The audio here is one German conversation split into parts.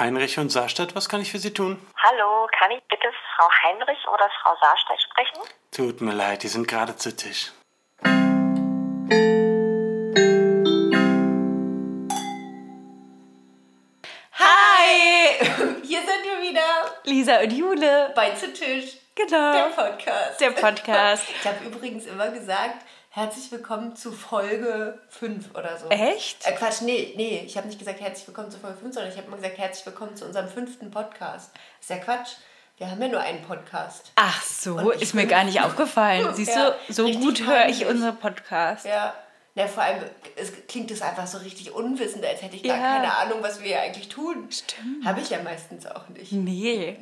Heinrich und Saarstadt, was kann ich für Sie tun? Hallo, kann ich bitte Frau Heinrich oder Frau Saarstedt sprechen? Tut mir leid, die sind gerade zu Tisch. Hi! Hier sind wir wieder Lisa und Jule. bei Zu Tisch, Genau. der Podcast. Der Podcast. Ich habe übrigens immer gesagt, herzlich willkommen zu Folge 5 oder so. Echt? Äh, Quatsch, nee, nee, ich habe nicht gesagt herzlich willkommen zu Folge 5, sondern ich habe immer gesagt herzlich willkommen zu unserem fünften Podcast. ist ja Quatsch. Wir haben ja nur einen Podcast. Ach so, ist mir gar nicht aufgefallen. Siehst Ja, du, so gut höre ich unseren Podcast. Ja. Ja, vor allem es klingt es einfach so richtig unwissend, als hätte ich gar Ja. keine Ahnung, was wir hier eigentlich tun. Stimmt. Habe ich ja meistens auch nicht. Nee.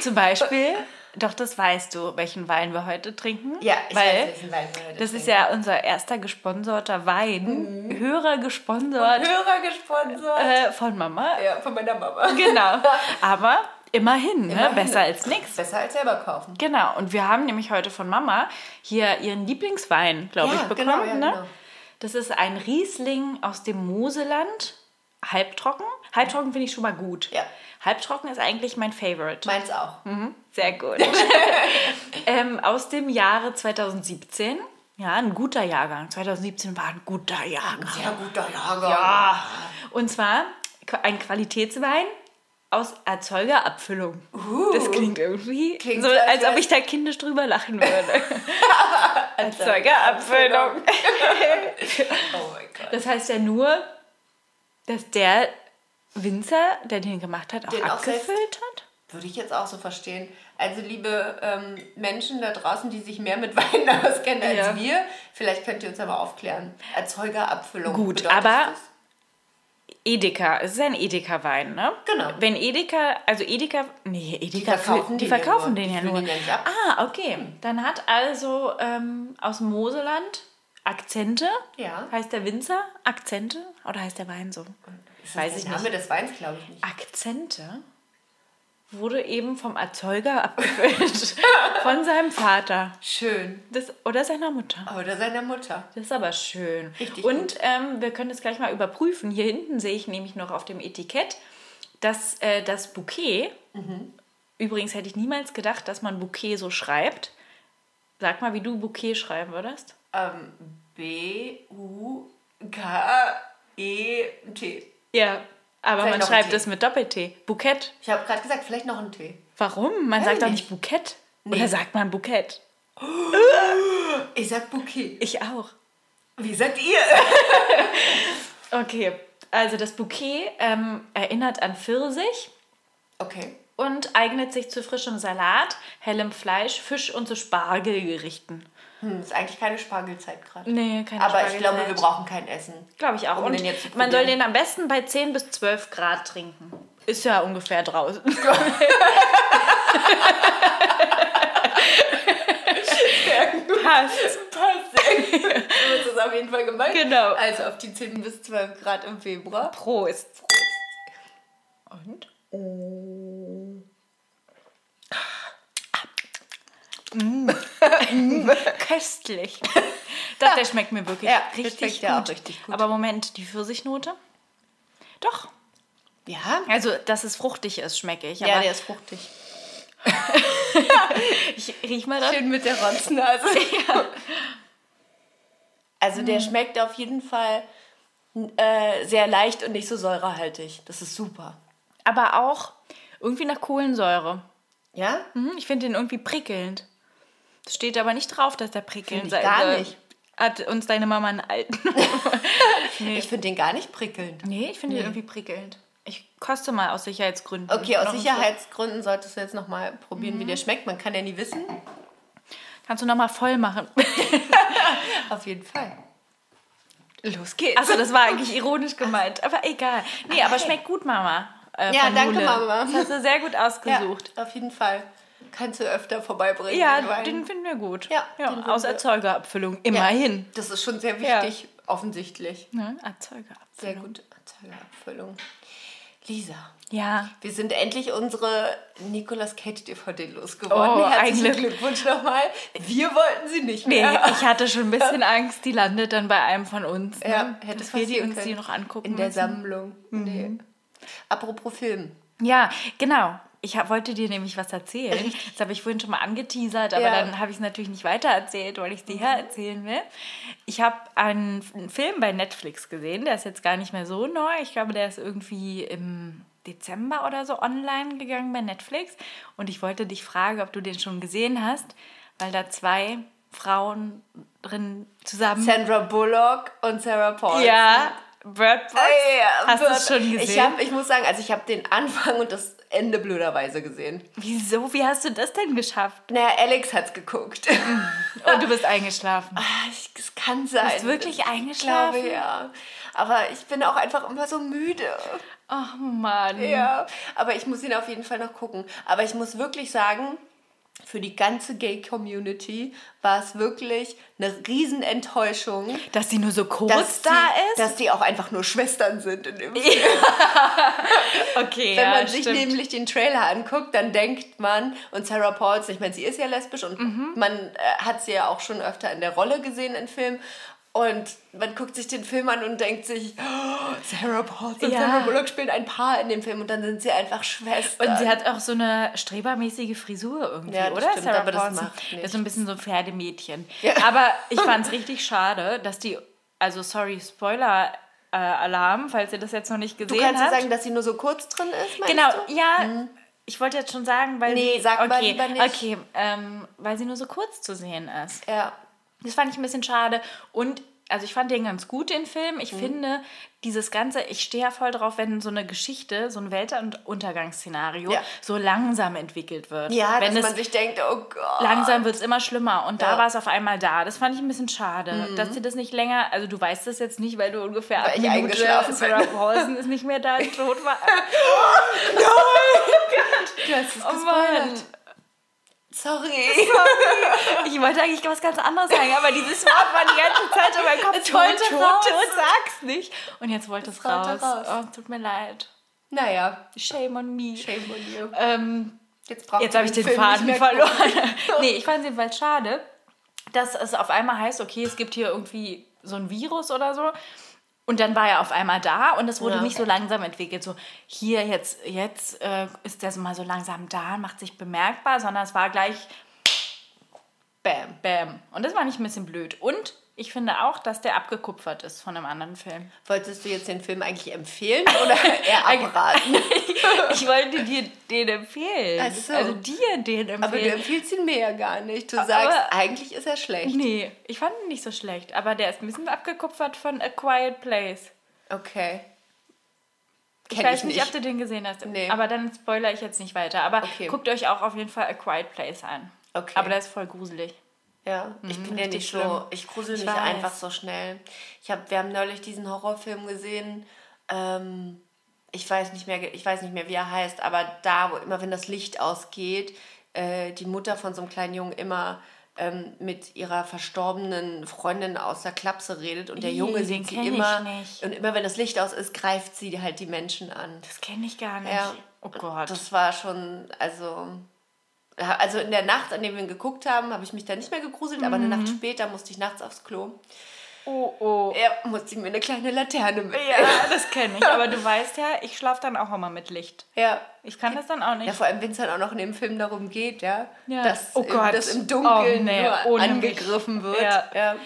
Zum Beispiel, doch das weißt du, welchen Wein wir heute trinken. Ja, ich Weil weiß, welchen Wein wir heute das ist trinken. ja unser erster gesponserter Wein. Hörer gesponsert Hörer gesponsert. äh, von Mama. Ja, von meiner Mama. Genau. Aber immerhin, ne? Immerhin. besser als nichts. Besser als selber kaufen. Genau, und wir haben nämlich heute von Mama hier ihren Lieblingswein, glaube Ja, ich, bekommen. genau, ja, ne? genau. Das ist ein Riesling aus dem Moseland, halbtrocken. Halbtrocken finde ich schon mal gut. Ja. Halbtrocken ist eigentlich mein Favorite. Meins auch. Mhm, sehr gut. ähm, aus dem Jahre 2017. Ja, ein guter Jahrgang. 2017 war ein guter Jahrgang. Sehr guter Jahrgang. Ja. Und zwar ein Qualitätswein aus Erzeugerabfüllung. Das klingt irgendwie Uh. Klingt so, als ob ich da kindisch drüber lachen würde. Erzeugerabfüllung. Oh mein Gott. Das heißt ja nur, dass der Winzer, der den gemacht hat, auch Den auch abgefüllt hat. Würde ich jetzt auch so verstehen. Also liebe ähm, Menschen da draußen, die sich mehr mit Wein auskennen als Ja. wir, vielleicht könnt ihr uns aber aufklären. Erzeugerabfüllung. Gut, aber- das? Edeka, es ist ein Edeka-Wein, ne? Genau. Wenn Edeka, also Edeka, nee, Edeka, verkaufen die den verkaufen nur. den Die ja nur. den ja nicht ab. Ah, okay. Dann hat also ähm, aus dem Moseland Akzente, Ja. heißt der Winzer Akzente oder heißt der Wein so? Ist Weiß das ich der Name nicht. des Weins, glaube ich nicht. Akzente wurde eben vom Erzeuger abgefüllt, von seinem Vater Schön. das, oder seiner Mutter. Oder seiner Mutter. Das ist aber schön. Richtig Und ähm, wir können das gleich mal überprüfen. Hier hinten sehe ich nämlich noch auf dem Etikett, dass äh, das Bouquet, Mhm. übrigens hätte ich niemals gedacht, dass man Bouquet so schreibt. Sag mal, wie du Bouquet schreiben würdest. Ähm, B-U-K-E-T. Ja, aber Vielleicht man schreibt es mit Doppel-T. Bouquet. Ich habe gerade gesagt, vielleicht noch ein T. Warum? Man sagt doch nicht. Bouquet. Nee. Oder sagt man Bouquet? Ich sag Bouquet. Ich auch. Wie sagt ihr? Okay, also das Bouquet ähm, erinnert an Pfirsich. Okay. und eignet sich zu frischem Salat, hellem Fleisch, Fisch und zu Spargelgerichten. Hm, ist eigentlich keine Spargelzeit gerade. Nee, keine Aber ich glaube, wir brauchen kein Essen. Glaube ich auch. um und den jetzt zu man soll den am besten bei 10 bis 12 Grad trinken. Ist ja ungefähr draußen. Passt. Passt. das ist auf jeden Fall gemeint. Genau. Also auf die 10 bis 12 Grad im Februar. Prost. Und? Köstlich. Doch, der schmeckt mir wirklich Ja, richtig, schmeckt gut. ja auch richtig gut. Aber Moment, die Pfirsichnote? Doch. Ja? Also, dass es fruchtig ist, schmecke ich. Ja, der ist fruchtig. ich riech mal das. Schön mit der Rotznase. Also der schmeckt auf jeden Fall äh, sehr leicht und nicht so säurehaltig. Das ist super. aber auch irgendwie nach Kohlensäure. Ja? Mhm, ich finde den irgendwie prickelnd. Das steht aber nicht drauf, dass der prickelnd ich gar nicht. Hat uns deine Mama einen alten. Ich finde den gar nicht prickelnd. nee, ich finde den irgendwie prickelnd. Ich koste mal aus Sicherheitsgründen. Okay, aus Sicherheitsgründen solltest du jetzt nochmal probieren, wie der schmeckt. Man kann ja nie wissen. Kannst du noch mal voll machen? Auf jeden Fall. Los geht's. Achso, das war eigentlich ironisch gemeint. Aber egal. Nee, aber schmeckt gut, Mama. Äh, Ja, danke. Mama. Das hast du sehr gut Ja, ausgesucht. auf jeden Fall. Kannst du öfter vorbeibringen. Ja, den den finden wir gut. Ja, finden aus Erzeugerabfüllung. Ja, Immerhin. Das ist schon sehr Ja. wichtig, offensichtlich. Ne? Erzeugerabfüllung. Sehr gut. Erzeugerabfüllung. Lisa, Ja. wir sind endlich unsere Nicolas Cage DVD losgeworden. Oh, Herzlichen Glück. Glückwunsch nochmal. Wir wollten sie nicht Nee, mehr. ich hatte schon ein bisschen Angst, die landet dann bei einem von uns. Ne? Ja, hätte Dass wir die passieren uns die können. noch angucken In der müssen. Sammlung. Nee. Apropos Film. Ja, genau. Ich hab, wollte dir nämlich was erzählen. Das habe ich vorhin schon mal angeteasert, aber Ja. dann habe ich es natürlich nicht weiter erzählt, weil ich es dir her erzählen will. Ich habe einen, einen Film bei Netflix gesehen, der ist jetzt gar nicht mehr so neu. Ich glaube, der ist irgendwie im Dezember oder so online gegangen bei Netflix. Und ich wollte dich fragen, ob du den schon gesehen hast, weil da zwei Frauen drin zusammen. Sandra Bullock und Sarah Paulson. ja, Bird Box. Ja, Hast du es schon gesehen? Ich, hab, ich muss sagen, also ich habe den Anfang und das Ende blöderweise gesehen. Wieso? Wie hast du das denn geschafft? Naja, Alex hat's geguckt. Und du bist eingeschlafen. Ah, ich- Es kann sein. Bist du wirklich Ich eingeschlafen? glaube, ja. Aber ich bin auch einfach immer so müde. Ach Mann. Ja, aber ich muss ihn auf jeden Fall noch gucken. Aber ich muss wirklich sagen, für die ganze Gay-Community war es wirklich eine Riesenenttäuschung, Dass sie nur so kurz dass da die, ist? dass die auch einfach nur Schwestern sind in dem Film. okay, Wenn ja, man sich stimmt. nämlich den Trailer anguckt, dann denkt man, und Sarah Paulson, ich meine, sie ist ja lesbisch und Mhm. man äh, hat sie ja auch schon öfter in der Rolle gesehen in Filmen. Und man guckt sich den Film an und denkt sich, oh, Sarah Paulson und Ja. Sarah Bullock spielen ein Paar in dem Film und dann sind sie einfach Schwestern. Und sie hat auch so eine strebermäßige Frisur irgendwie, Ja, oder? stimmt, Sarah aber das macht Das ist so ein bisschen so ein Pferdemädchen. Ja. Aber ich fand es richtig schade, dass die, also sorry, Spoiler-Alarm, falls ihr das jetzt noch nicht du gesehen kannst ja habt. sagen, dass sie nur so kurz drin ist, meinst Genau, du? ja. Ich wollte jetzt schon sagen, weil Nee, sie, sag okay, mal lieber nicht. Okay, ähm, weil sie nur so kurz zu sehen ist. Ja. Das fand ich ein bisschen schade. Und also ich fand den ganz gut, den Film. Mhm. Ich finde, dieses Ganze, ich stehe ja voll drauf, wenn so eine Geschichte, so ein Weltuntergangsszenario Ja. so langsam entwickelt wird. Ja, wenn dass man sich denkt, oh Gott. langsam wird es immer schlimmer. Und da Ja. Mhm. war es auf einmal da. Das fand ich ein bisschen schade, dass sie das nicht länger, also du weißt das jetzt nicht, weil du ungefähr ab Weil ich Minute. Sarah Paulson ist nicht mehr da, die tot war. Du hast es Oh Mann. Sorry. Ich wollte eigentlich was ganz anderes sagen, aber dieses Wort war die ganze Zeit in meinem Kopf. Es wollte tot, raus. tot, sag's nicht. Und jetzt wollte es raus. wollte raus. Oh, es tut mir leid. Naja, Shame on me. shame on you. Ähm, Jetzt, jetzt habe ich den Film Faden verloren. nee, ich fand es jedenfalls schade, dass es auf einmal heißt, okay, es gibt hier irgendwie so ein Virus oder so. Und dann war er auf einmal da und es wurde Ja. nicht so langsam entwickelt. So, hier, jetzt, jetzt äh, ist der so mal so langsam da, macht sich bemerkbar, sondern es war gleich Bam. Bam. Und das war nicht ein bisschen blöd. Und ich finde auch, dass der abgekupfert ist von einem anderen Film. Wolltest du jetzt den Film eigentlich empfehlen oder eher abraten? Ich wollte dir den empfehlen. Ach so. Also dir den empfehlen. Aber du empfiehlst ihn mir ja gar nicht. Du sagst, eigentlich ist er schlecht. Nee, ich fand ihn nicht so schlecht, aber der ist ein bisschen abgekupfert von A Quiet Place. Okay. Ich Kenn weiß ich nicht, nicht. ob du den gesehen hast, Nee. aber dann spoiler ich jetzt nicht weiter. Aber Okay. guckt euch auch auf jeden Fall A Quiet Place an. Okay. Aber der ist voll gruselig. Ja, ich bin ja nicht so, schlimm. ich grusel Ich mich einfach so schnell. Ich hab, wir haben neulich diesen Horrorfilm gesehen. Ähm, ich weiß nicht mehr, ich weiß nicht mehr, wie er heißt, aber da, wo immer, wenn das Licht ausgeht, äh, die Mutter von so einem kleinen Jungen immer ähm, mit ihrer verstorbenen Freundin aus der Klapse redet und der Junge sieht sie immer nicht. und immer wenn das Licht aus ist, greift sie halt die Menschen an. Das kenne ich gar nicht. Ja. Oh Gott. Das war schon, also, also in der Nacht, an der wir ihn geguckt haben, habe ich mich da nicht mehr gegruselt, aber eine Nacht Mhm. später musste ich nachts aufs Klo. oh, oh. Ja, musste ich mir eine kleine Laterne mit. Ja, das kenne ich. Aber du weißt ja, ich schlafe dann auch immer mit Licht. Ja. Ich kann das dann auch nicht. Ja, vor allem, wenn es dann auch noch in dem Film darum geht, ja, Ja. Dass, Oh Gott. dass im Dunkeln Oh, nee, nur ohne angegriffen mich. wird. Ja. Ja.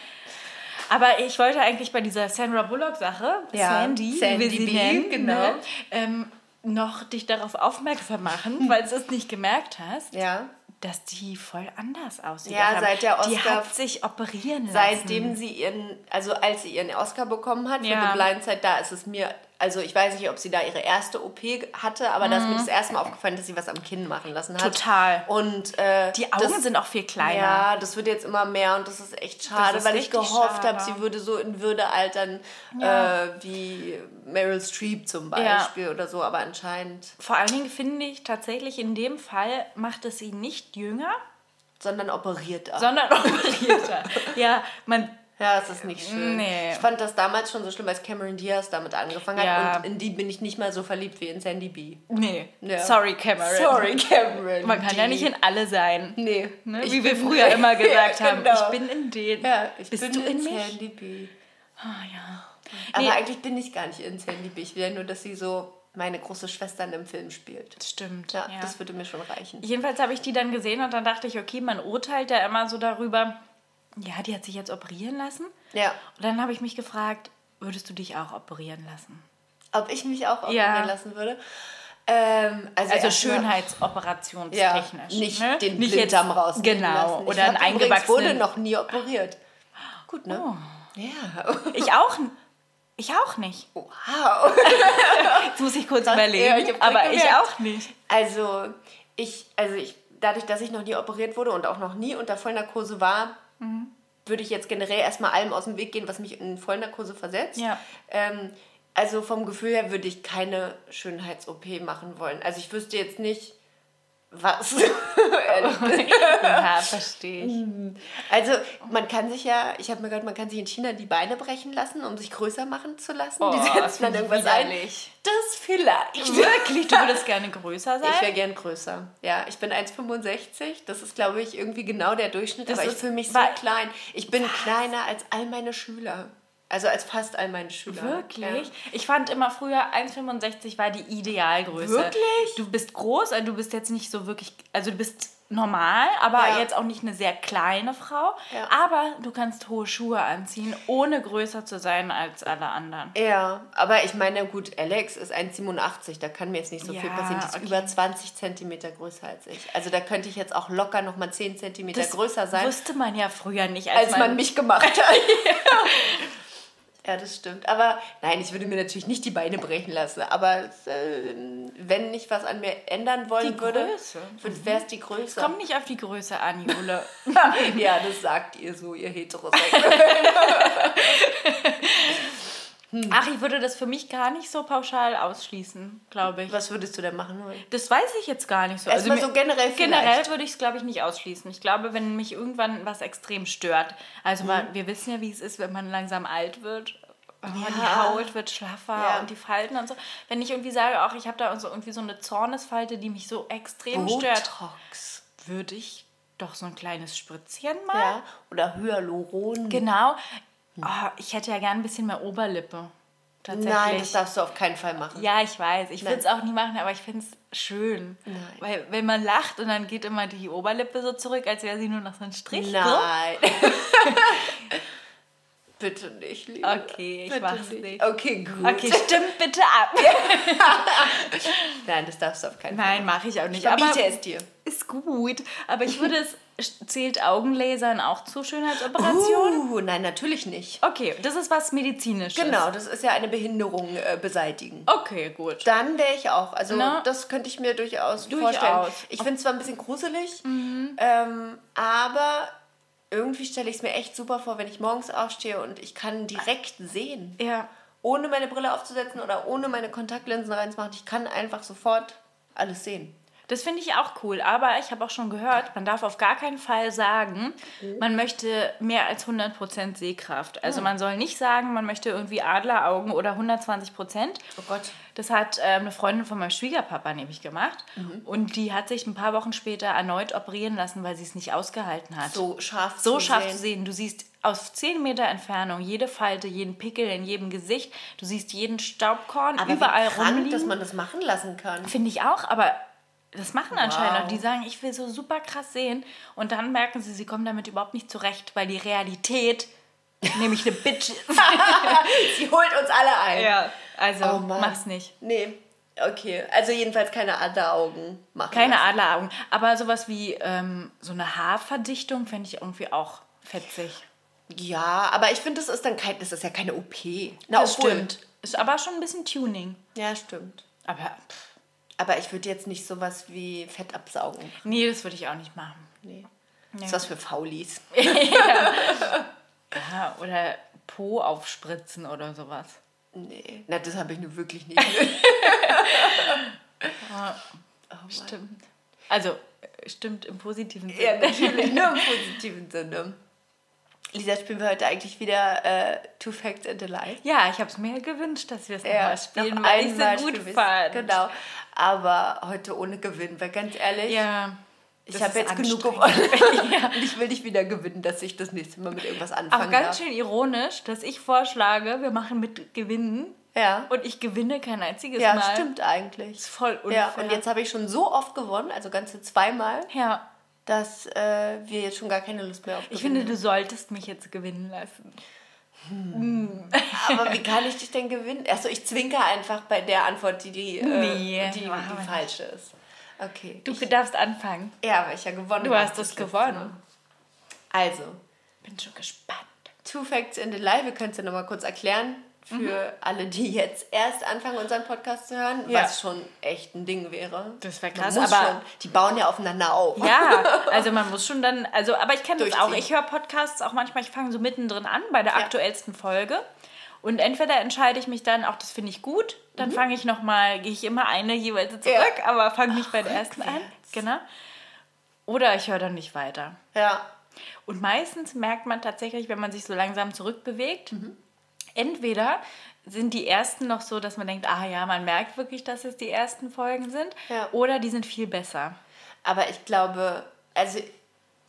Aber ich wollte eigentlich bei dieser Sandra Bullock-Sache, Ja, Sandy, Sandy wie sie B, nennen, genau. ne, ähm, noch dich darauf aufmerksam machen, falls du es nicht gemerkt hast, ja. dass die voll anders aussieht. Ja, Also, seit der Die Oscar- hat sich operieren lassen. Seitdem sie ihren, also als sie ihren Oscar bekommen hat für Ja. The Blind Side, da ist es mir, also ich weiß nicht, ob sie da ihre erste OP hatte, aber da ist mir das erste Mal aufgefallen, dass sie was am Kinn machen lassen hat. Mhm. Total. Und äh, Die Augen das, sind auch viel kleiner. Ja, das wird jetzt immer mehr und das ist echt schade, ist weil ich gehofft habe, sie würde so in Würde altern Ja. äh, wie Meryl Streep zum Ja. Beispiel oder so, aber anscheinend, Vor allen Dingen finde ich tatsächlich, in dem Fall macht es sie nicht jünger, sondern operiert auch. sondern operierter. ja, man Ja, es ist nicht schön. Nee. Ich fand das damals schon so schlimm, als Cameron Diaz damit angefangen Ja. hat. Und in die bin ich nicht mal so verliebt wie in Sandy B. Nee. Ja. Sorry, Cameron. Sorry, Cameron. Man kann ja D. nicht in alle sein. Nee. Ne? Wie wir früher immer gesagt Ja, haben. genau. Ich bin in den. Ja, ich Bist bin du in in? Sandy B. Ah, ja. Aber Nee. eigentlich bin ich gar nicht in Sandy B. Ich will ja nur, dass sie so meine große Schwester in einem Film spielt. Stimmt. Ja, das würde mir schon reichen. Jedenfalls habe ich die dann gesehen und dann dachte ich, okay, man urteilt ja immer so darüber, ja, die hat sich jetzt operieren lassen. Ja. Und dann habe ich mich gefragt, würdest du dich auch operieren lassen? Ob ich mich auch operieren Ja. lassen würde? Ähm, also Also schönheitsooperationstechnisch. Ja, nicht ne? den nicht Blinddarm rausnehmen Genau. Oder einen übrigens wurde eingewachsenen. noch nie operiert. Gut, ne? Oh. Ja. Ich auch, ich auch nicht. Wow. Jetzt muss ich kurz Das- überlegen. ja, ich aber ich auch nicht. Also, ich, also ich, dadurch, dass ich noch nie operiert wurde und auch noch nie unter Vollnarkose war, Mhm. würde ich jetzt generell erstmal allem aus dem Weg gehen, was mich in Vollnarkose versetzt. Ja. Ähm, also vom Gefühl her würde ich keine Schönheits-OP machen wollen. Also ich wüsste jetzt nicht, was. Ehrlich. Ja, verstehe ich. also man kann sich ja, ich habe mir gehört, man kann sich in China die Beine brechen lassen, um sich größer machen zu lassen. Oh, die das setzen dann ich irgendwas ein. widerlich. Das vielleicht. Wirklich? Du würdest gerne größer sein? Ich wäre gern größer. Ja, ich bin 1,65. Das ist, glaube ich, irgendwie genau der Durchschnitt. Das aber ich ist- fühle mich so klein. Ich bin kleiner als all meine Schüler. Also als fast all meine Schüler. Wirklich? Ich fand immer früher 1,65 war die Idealgröße. Wirklich? Du bist groß, also du bist jetzt nicht so wirklich, also du bist normal, aber Ja. jetzt auch nicht eine sehr kleine Frau. Ja. Aber du kannst hohe Schuhe anziehen, ohne größer zu sein als alle anderen. Ja. aber ich meine, gut, Alex ist 1,87. Da kann mir jetzt nicht so Ja, viel passieren. Die ist okay. über 20 Zentimeter größer als ich. Also da könnte ich jetzt auch locker noch mal 10 Zentimeter größer sein, wusste man ja früher nicht, als, als man mich gemacht hat. Ja, das stimmt. Aber nein, ich würde mir natürlich nicht die Beine brechen lassen. Aber äh, wenn ich was an mir ändern wollen Die würde, Größe. wäre es die Größe. Kommt nicht auf die Größe an, Jule. ja, das sagt ihr so, ihr Heterosexuellen. Ach, ich würde das für mich gar nicht so pauschal ausschließen, glaube ich. was würdest du denn machen? Das weiß ich jetzt gar nicht so. Erstmal mir- so generell Generell vielleicht. würde ich es, glaube ich, nicht ausschließen. Ich glaube, wenn mich irgendwann was extrem stört, also Mhm. mal, wir wissen ja, wie es ist, wenn man langsam alt wird. Oh, Die Ja. Haut wird schlaffer Ja. und die Falten und so. Wenn ich irgendwie sage, auch ich habe da so irgendwie so eine Zornesfalte, die mich so extrem stört, Botox. würde ich doch so ein kleines Spritzchen mal. Ja, oder Hyaluron. Genau. Oh, ich hätte ja gern ein bisschen mehr Oberlippe. Tatsächlich. Nein, das darfst du auf keinen Fall machen. Ja, ich weiß. Ich würde es auch nie machen, aber ich finde es schön. Nein. Weil wenn man lacht und dann geht immer die Oberlippe so zurück, als wäre sie nur noch so ein Strich. Nein. Bitte nicht, Liebe. Okay, ich mach's nicht. Okay, gut. Okay, stimmt bitte ab. Nein, das darfst du auf keinen Fall. Nein, mache ich auch nicht. Verbiete aber es dir. ist gut. Aber ich würde es. Zählt Augenlasern auch zur Schönheitsoperation? Uh, nein, natürlich nicht. Okay, das ist was Medizinisches. Genau, das ist ja eine Behinderung äh, beseitigen. Okay, gut. Dann wäre ich auch. Also Na? das könnte ich mir durchaus, Durchaus. vorstellen. Ich finde es zwar ein bisschen gruselig, ähm, aber irgendwie stelle ich es mir echt super vor, wenn ich morgens aufstehe und ich kann direkt sehen. Ja. Ohne meine Brille aufzusetzen oder ohne meine Kontaktlinsen reinzumachen. Ich kann einfach sofort alles sehen. Das finde ich auch cool, aber ich habe auch schon gehört, man darf auf gar keinen Fall sagen, man möchte mehr als 100% Sehkraft. Also man soll nicht sagen, man möchte irgendwie Adleraugen oder 120%. Oh Gott. Das hat ähm, eine Freundin von meinem Schwiegerpapa nämlich gemacht und die hat sich ein paar Wochen später erneut operieren lassen, weil sie es nicht ausgehalten hat. So scharf so zu scharf sehen. zu sehen. Du siehst aus 10 Meter Entfernung jede Falte, jeden Pickel in jedem Gesicht. Du siehst jeden Staubkorn Aber überall wie krank, rumliegen. dass man das machen lassen kann. Finde ich auch, aber das machen anscheinend Wow. auch. Die sagen, ich will so super krass sehen. Und dann merken sie, sie kommen damit überhaupt nicht zurecht, weil die Realität nämlich eine Bitch ist. Sie holt uns alle ein. ja, also Oh mach's nicht. Nee, okay. Also jedenfalls keine Adleraugen machen. Keine lassen. Adleraugen. Aber sowas wie ähm, so eine Haarverdichtung fände ich irgendwie auch fetzig. Ja, aber ich finde, das ist dann kein, das ist ja keine OP. Na, Das obwohl- stimmt. Ist aber schon ein bisschen Tuning. Ja, stimmt. Aber pff, Aber ich würde jetzt nicht sowas wie Fett absaugen. nee, das würde ich auch nicht machen. Nee. Das ist was für Faulis. Ja, oder Po aufspritzen oder sowas. Nee. Na, das habe ich nur wirklich nicht. Stimmt. Also, äh, stimmt im positiven Sinne. ja, natürlich, nur im positiven Sinne. Lisa, spielen wir heute eigentlich wieder äh, Two Facts and a Lie? Ja, ich habe es mir gewünscht, dass wir es Ja, nochmal spielen, noch weil ich es so gut fand. Genau. Aber heute ohne Gewinn, weil ganz ehrlich, Ja. ich das habe jetzt genug gewonnen. Und ich will nicht wieder gewinnen, dass ich das nächste Mal mit irgendwas anfangen Auch ganz darf. schön ironisch, dass ich vorschlage, wir machen mit Gewinnen Ja. und ich gewinne kein einziges Ja, Mal. stimmt eigentlich. ist voll unfair. Ja, und jetzt habe ich schon so oft gewonnen, also ganze zweimal, Ja. Dass äh, wir jetzt schon gar keine Lust mehr auf Ich Gewinnen finde, du solltest mich jetzt gewinnen lassen. Aber wie kann ich dich denn gewinnen? Achso, ich zwinker einfach bei der Antwort, die, die, Nee, äh, die, die nicht. falsche ist. Okay. Du darfst anfangen. ja, weil ich ja gewonnen Du habe hast das es gewonnen. Also, Bin schon gespannt. Two Facts in the Lie, wir können es ja nochmal kurz erklären für alle, die jetzt erst anfangen, unseren Podcast zu hören, Mhm. Ja. was schon echt ein Ding wäre. Das wär Man krass, aber- schon, die bauen ja aufeinander auf. Ja, also man muss schon dann, also, aber ich kenne das auch. Ich höre Podcasts auch manchmal, ich fange so mittendrin an bei der Ja. aktuellsten Folge. Und entweder entscheide ich mich dann, auch das finde ich gut, dann fange ich nochmal, gehe ich immer eine jeweils zurück, Mhm. Ja. aber fange nicht bei der ersten an. Genau. Oder ich höre dann nicht weiter. Ja. Und meistens merkt man tatsächlich, wenn man sich so langsam zurückbewegt, Mhm. Entweder sind die ersten noch so, dass man denkt, ah ja, man merkt wirklich, dass es die ersten Folgen sind, Ja. oder die sind viel besser. Aber ich glaube, also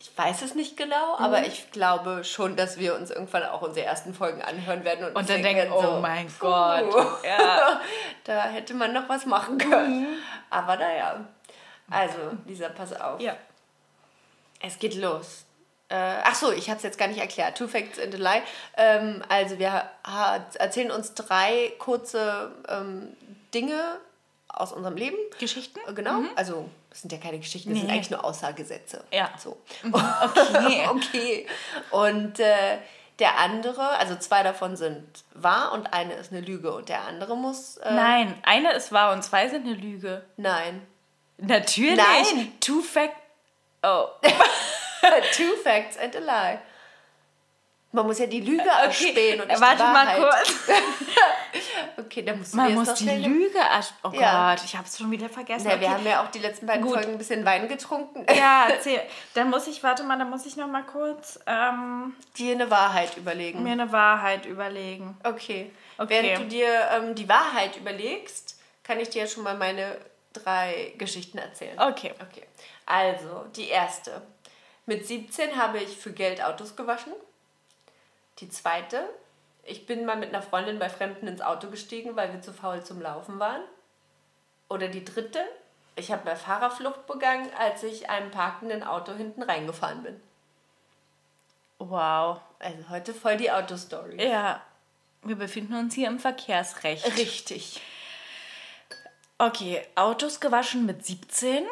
ich weiß es nicht genau, Mhm. aber ich glaube schon, dass wir uns irgendwann auch unsere ersten Folgen anhören werden und, Und dann denken, werden oh mein Gott. puh, Ja. da hätte man noch was machen können. Aber naja. Also, Lisa, pass auf. Ja. Es geht los. Äh, ach so, ich habe es jetzt gar nicht erklärt. Two Facts and a Lie. Ähm, also wir erzählen uns drei kurze ähm, Dinge aus unserem Leben. Geschichten? Äh, Genau. Also das sind ja keine Geschichten, das sind Nee. eigentlich nur Aussagesätze. Ja. So. Okay. okay. Und äh, der andere, also zwei davon sind wahr und eine ist eine Lüge und der andere muss. Äh, Nein, eine ist wahr und zwei sind eine Lüge. Nein. Natürlich. Nein. Two Fact. Oh. Two Facts and a Lie. Man muss ja die Lüge erspähen und nicht Warte die mal Wahrheit. kurz. Okay, dann musst du Man muss die. Lüge. ersch- Oh Ja. Gott, ich habe es schon wieder vergessen. Ja, wir Okay. haben ja auch die letzten beiden Gut. Folgen ein bisschen Wein getrunken. Ja, erzähl. Dann muss ich, warte mal, dann muss ich noch mal kurz ähm, Dir eine Wahrheit überlegen. mir eine Wahrheit überlegen. Okay. Okay. Während du dir ähm, die Wahrheit überlegst, kann ich dir schon mal meine drei Geschichten erzählen. Okay. Okay. Also, die erste. Mit 17 habe ich für Geld Autos gewaschen. Die zweite. Ich bin mal mit einer Freundin bei Fremden ins Auto gestiegen, weil wir zu faul zum Laufen waren. Oder die dritte. Ich habe eine Fahrerflucht begangen, als ich einem parkenden Auto hinten reingefahren bin. Wow. Also heute voll die Autostory. Ja, wir befinden uns hier im Verkehrsrecht. Richtig. Okay, Autos gewaschen mit 17,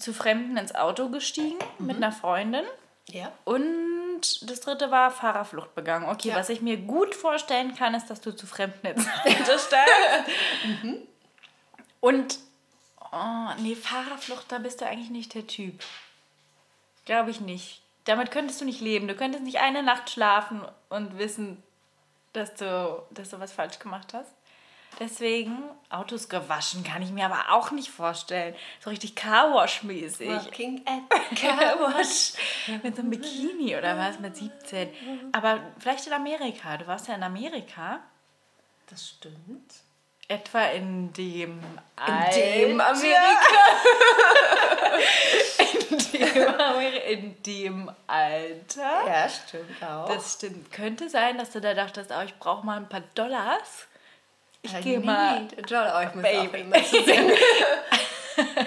zu Fremden ins Auto gestiegen mit einer Freundin Ja. und das dritte war Fahrerflucht begangen. Okay, Ja. was ich mir gut vorstellen kann, ist, dass du zu Fremden ins Auto steigst. Und, oh, nee, Fahrerflucht, da bist du eigentlich nicht der Typ. Glaube ich nicht. Damit könntest du nicht leben. Du könntest nicht eine Nacht schlafen und wissen, dass du, dass du was falsch gemacht hast. Deswegen Autos gewaschen kann ich mir aber auch nicht vorstellen. So richtig Carwash-mäßig. Working at Carwash. Mit so einem Bikini oder was mit 17. Aber vielleicht in Amerika. Du warst ja in Amerika. Das stimmt. Etwa in dem In dem Alter- Amerika. In dem, in dem Alter. Ja, stimmt auch. Das stimmt. Könnte sein, dass du da dachtest, oh, ich brauche mal ein paar Dollars. Ich I gehe mal, dollar. Oh, ich muss Baby.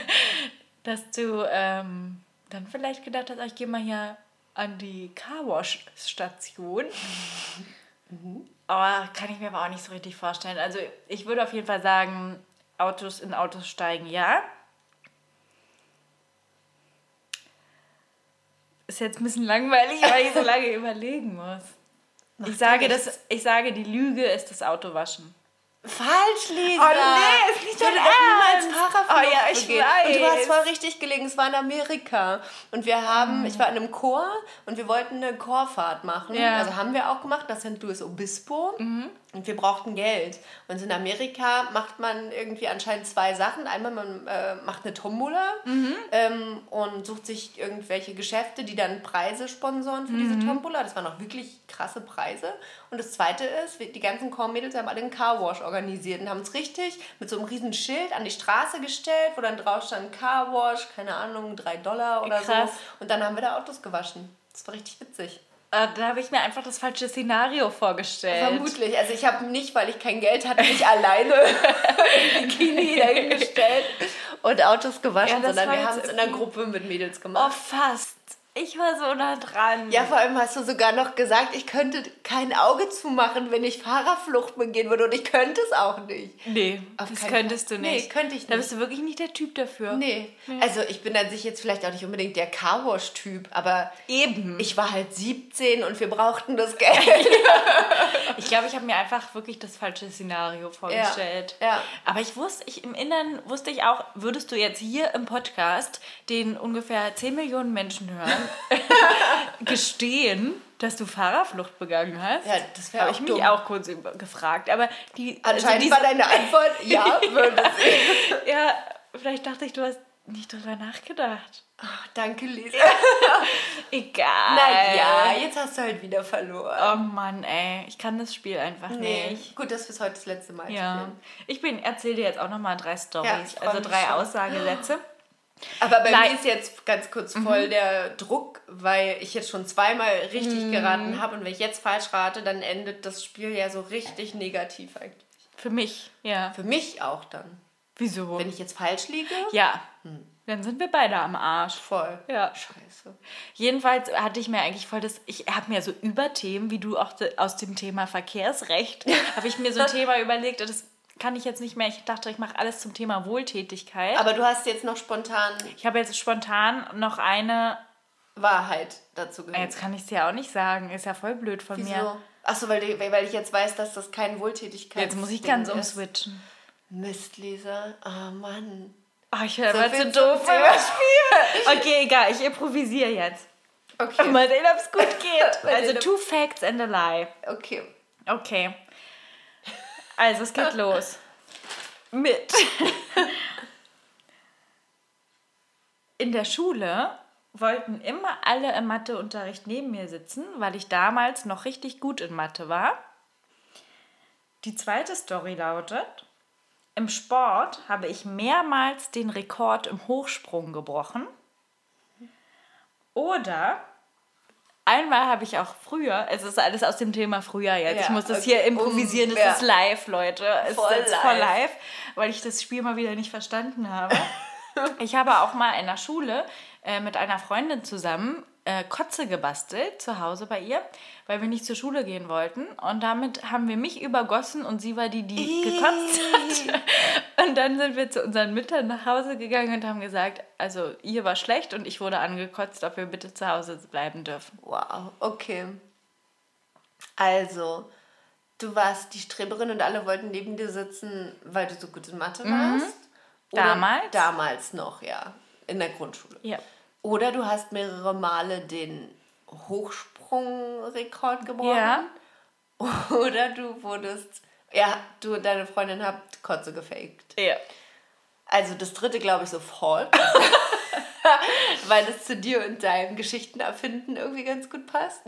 dass du ähm, dann vielleicht gedacht hast, oh, ich gehe mal hier an die Carwash-Station. Aber kann ich mir aber auch nicht so richtig vorstellen. Also ich würde auf jeden Fall sagen, Autos in Autos steigen, ja. Ist jetzt ein bisschen langweilig, weil ich so lange überlegen muss. Ich sage, das, ich sage, die Lüge ist das Autowaschen. Falsch, Lisa. Oh, nee, ist nicht dein doch niemals Ernst. Fahrerflucht Oh, ja, ich begehen. Und du hast weiß. voll richtig gelegen. Es war in Amerika. Und wir haben, ich war in einem Chor und wir wollten eine Chorfahrt machen. Ja. Also haben wir auch gemacht, das St. Louis Obispo. Und wir brauchten Geld. Und in Amerika macht man irgendwie anscheinend zwei Sachen. Einmal, man äh, macht eine Tombola ähm, und sucht sich irgendwelche Geschäfte, die dann Preise sponsoren für diese Tombola. Das waren auch wirklich krasse Preise. Und das Zweite ist, die ganzen Chormädels haben alle einen Carwash organisiert und haben es richtig mit so einem riesen Schild an die Straße gestellt, wo dann drauf stand Carwash, keine Ahnung, drei Dollar oder Krass. so. Und dann haben wir da Autos gewaschen. Das war richtig witzig. Äh, Da habe ich mir einfach das falsche Szenario vorgestellt. Vermutlich. Also ich habe nicht, weil ich kein Geld hatte, mich alleine im Bikini dahingestellt und Autos gewaschen, Ja, sondern wir haben es in einer Gruppe mit Mädels Oh, gemacht. fast. Ich war so nah dran. Ja, vor allem hast du sogar noch gesagt, ich könnte kein Auge zumachen, wenn ich Fahrerflucht begehen würde. Und ich könnte es auch nicht. Nee, Auf das könntest Fall. du Nee, nicht. könnte ich Da nicht. bist du wirklich nicht der Typ dafür. Nee. Also ich bin an sich jetzt vielleicht auch nicht unbedingt der Carwash-Typ, aber Eben. ich war halt 17 und wir brauchten das Geld. Ich glaube, ich habe mir einfach wirklich das falsche Szenario vorgestellt. ja. Aber ich wusste, ich im Inneren wusste ich auch, würdest du jetzt hier im Podcast, den ungefähr 10 Millionen Menschen hören, gestehen, dass du Fahrerflucht begangen hast? Ja, das wäre Habe auch ich mich dumm. auch kurz gefragt. Aber die. also Anscheinend diese- war deine Antwort, ja, würde sie. Ja, vielleicht dachte ich, du hast nicht drüber nachgedacht. Ach, danke, Lisa. Egal. Naja, jetzt hast du halt wieder verloren. Oh Mann, ey. Ich kann das Spiel einfach nee, nicht. gut, dass wir es heute das letzte Mal Ja. spielen. Ich bin, erzähle dir jetzt auch nochmal drei Ja, Stories, ich freu also drei schon. Aussagesätze. Aber bei Lei- mir ist jetzt ganz kurz voll der Druck, weil ich jetzt schon zweimal richtig geraten habe und wenn ich jetzt falsch rate, dann endet das Spiel ja so richtig negativ eigentlich. Für mich, ja. Für mich auch dann. Wieso? Wenn ich jetzt falsch liege, ja. Dann sind wir beide am Arsch. voll. Ja. Scheiße. Jedenfalls hatte ich mir eigentlich voll das, ich habe mir so Überthemen, wie du auch de, aus dem Thema Verkehrsrecht, habe ich mir so ein Thema überlegt, das kann ich jetzt nicht mehr. Ich dachte, ich mache alles zum Thema Wohltätigkeit. Aber du hast jetzt noch spontan ich habe jetzt spontan noch eine, Wahrheit dazu gehört. jetzt kann ich es ja auch nicht sagen, ist ja voll blöd von mir. Wieso? Achso, weil, die- weil ich jetzt weiß, dass das kein Wohltätigkeit Jetzt muss ich ganz ist. umswitchen. Mist, Lisa. Oh Mann. Oh, ich bin So viel zu doof das Spiel. Okay, egal, ich improvisiere jetzt. Okay. Mal sehen, ob es gut geht. Also two facts and a lie. Okay. Okay. Also es geht los. Mit. In der Schule wollten immer alle im Matheunterricht neben mir sitzen, weil ich damals noch richtig gut in Mathe war. Die zweite Story lautet, im Sport habe ich mehrmals den Rekord im Hochsprung gebrochen. Oder einmal habe ich auch früher, es ist alles aus dem Thema früher jetzt, Ja, ich muss das okay. hier improvisieren, Um, es ja. ist live, Leute. Es Voll ist jetzt voll live. live, weil ich das Spiel mal wieder nicht verstanden habe. ich habe auch mal in der Schule äh, mit einer Freundin zusammen äh, Kotze gebastelt zu Hause bei ihr, weil wir nicht zur Schule gehen wollten. Und damit haben wir mich übergossen und sie war die, die gekotzt hat. Und dann sind wir zu unseren Müttern nach Hause gegangen und haben gesagt, also ihr war schlecht und ich wurde angekotzt, ob wir bitte zu Hause bleiben dürfen. Wow, okay. Also, du warst die Streberin und alle wollten neben dir sitzen, weil du so gut in Mathe warst? Oder Mhm. Damals? Damals noch, ja. In der Grundschule. Ja. Oder du hast mehrere Male den Hochsprungrekord gebrochen. Ja. Oder du wurdest. Ja, du und deine Freundin habt Kotze gefaked. Ja. Also das dritte glaube ich sofort. Weil das zu dir und deinem Geschichtenerfinden irgendwie ganz gut passt.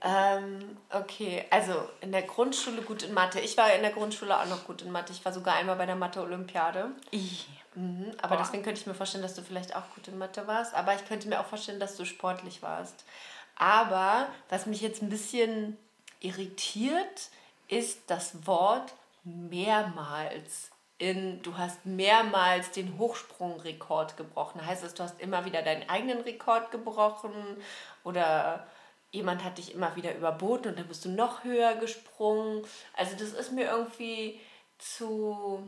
Ähm, okay, also in der Grundschule gut in Mathe. Ich war in der Grundschule auch noch gut in Mathe. Ich war sogar einmal bei der Mathe-Olympiade. Mhm, aber Boah. deswegen könnte ich mir vorstellen, dass du vielleicht auch gut in Mathe warst. Aber ich könnte mir auch vorstellen, dass du sportlich warst. Aber was mich jetzt ein bisschen irritiert, ist das Wort mehrmals. In, du hast mehrmals den Hochsprungrekord gebrochen. Heißt das, du hast immer wieder deinen eigenen Rekord gebrochen oder jemand hat dich immer wieder überboten und dann bist du noch höher gesprungen. Also das ist mir irgendwie zu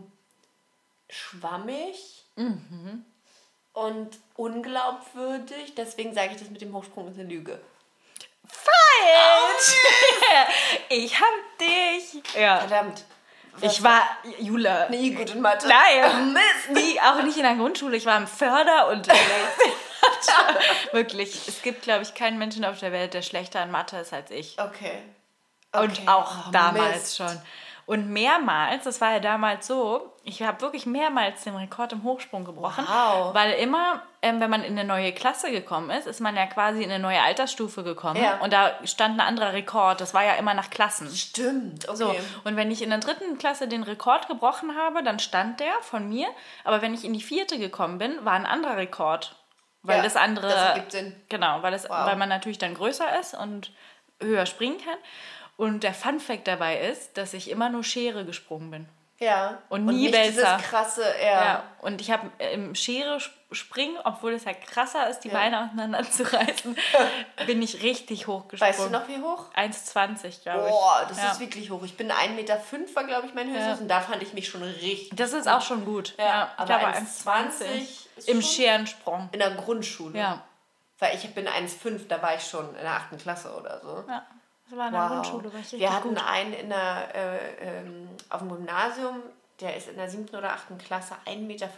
schwammig und unglaubwürdig. Deswegen sage ich das mit dem Hochsprung ist eine Lüge. Falsch! ich hab dich. Ja. Verdammt. Ich war, Jula. nie gut in Mathe. Nein, nie, auch nicht in der Grundschule. Ich war im Förderunterricht. Wirklich, es gibt, glaube ich, keinen Menschen auf der Welt, der schlechter in Mathe ist als ich. Okay. Und Okay. auch Oh, damals Mist. schon. Und mehrmals, das war ja damals so, ich habe wirklich mehrmals den Rekord im Hochsprung gebrochen. Wow. Weil immer, ähm, wenn man in eine neue Klasse gekommen ist, ist man ja quasi in eine neue Altersstufe gekommen. Ja. Und da stand ein anderer Rekord. Das war ja immer nach Klassen. Stimmt, okay. So, und wenn ich in der dritten Klasse den Rekord gebrochen habe, dann stand der von mir. Aber wenn ich in die vierte gekommen bin, war ein anderer Rekord. Weil Ja, das andere. das ergibt Sinn. Genau, weil, das, Wow. weil man natürlich dann größer ist und höher springen kann. Und der Fun Fact dabei ist, dass ich immer nur Schere gesprungen bin. Ja. Und nie Wälzer. dieses krasse, ja. Ja, und ich habe im Schere sp- springen, obwohl es ja krasser ist, die Ja. Beine auseinanderzureißen, bin ich richtig hochgesprungen. Weißt du noch, wie hoch? 1,20, glaube ich. Boah, das ja. ist wirklich hoch. Ich bin 1,5 Meter, war, glaube ich, mein höchstes. Und da fand ich mich schon richtig. Das ist auch schon gut. Ja, aber glaube 1,20 ist Im Scherensprung. In der Grundschule. Ja. Weil ich bin 1,5, da war ich schon in der 8. Klasse oder so. ja. Das war in der Grundschule, war Wir hatten gut. einen in der, äh, ähm, auf dem Gymnasium, der ist in der 7. oder 8. Klasse 1,50 Meter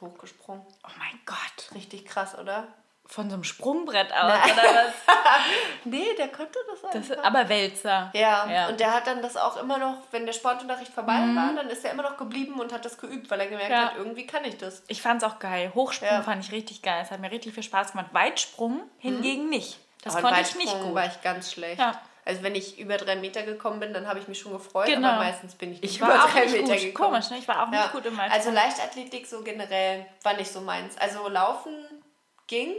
hochgesprungen. Oh mein Gott. Richtig krass, oder? Von so einem Sprungbrett aus, oder was? Nee, der konnte das Das, einfach. aber Wälzer. ja. Ja. und der hat dann das auch immer noch, wenn der Sportunterricht vorbei war, dann ist er immer noch geblieben und hat das geübt, weil er gemerkt Ja. hat, irgendwie kann ich das. Ich fand es auch geil. Hochsprung Ja. fand ich richtig geil. Es hat mir richtig viel Spaß gemacht. Weitsprung hingegen nicht. Das Aber konnte ich nicht gut. war ich ganz schlecht. Ja. Also wenn ich über drei Meter gekommen bin, dann habe ich mich schon gefreut, Genau. aber meistens bin ich nicht Ich über war auch drei nicht Meter gut. gekommen. Komisch, ne? Ich war auch nicht Ja. gut im Weitsprung. Also Leichtathletik so generell war nicht so meins. Also Laufen ging,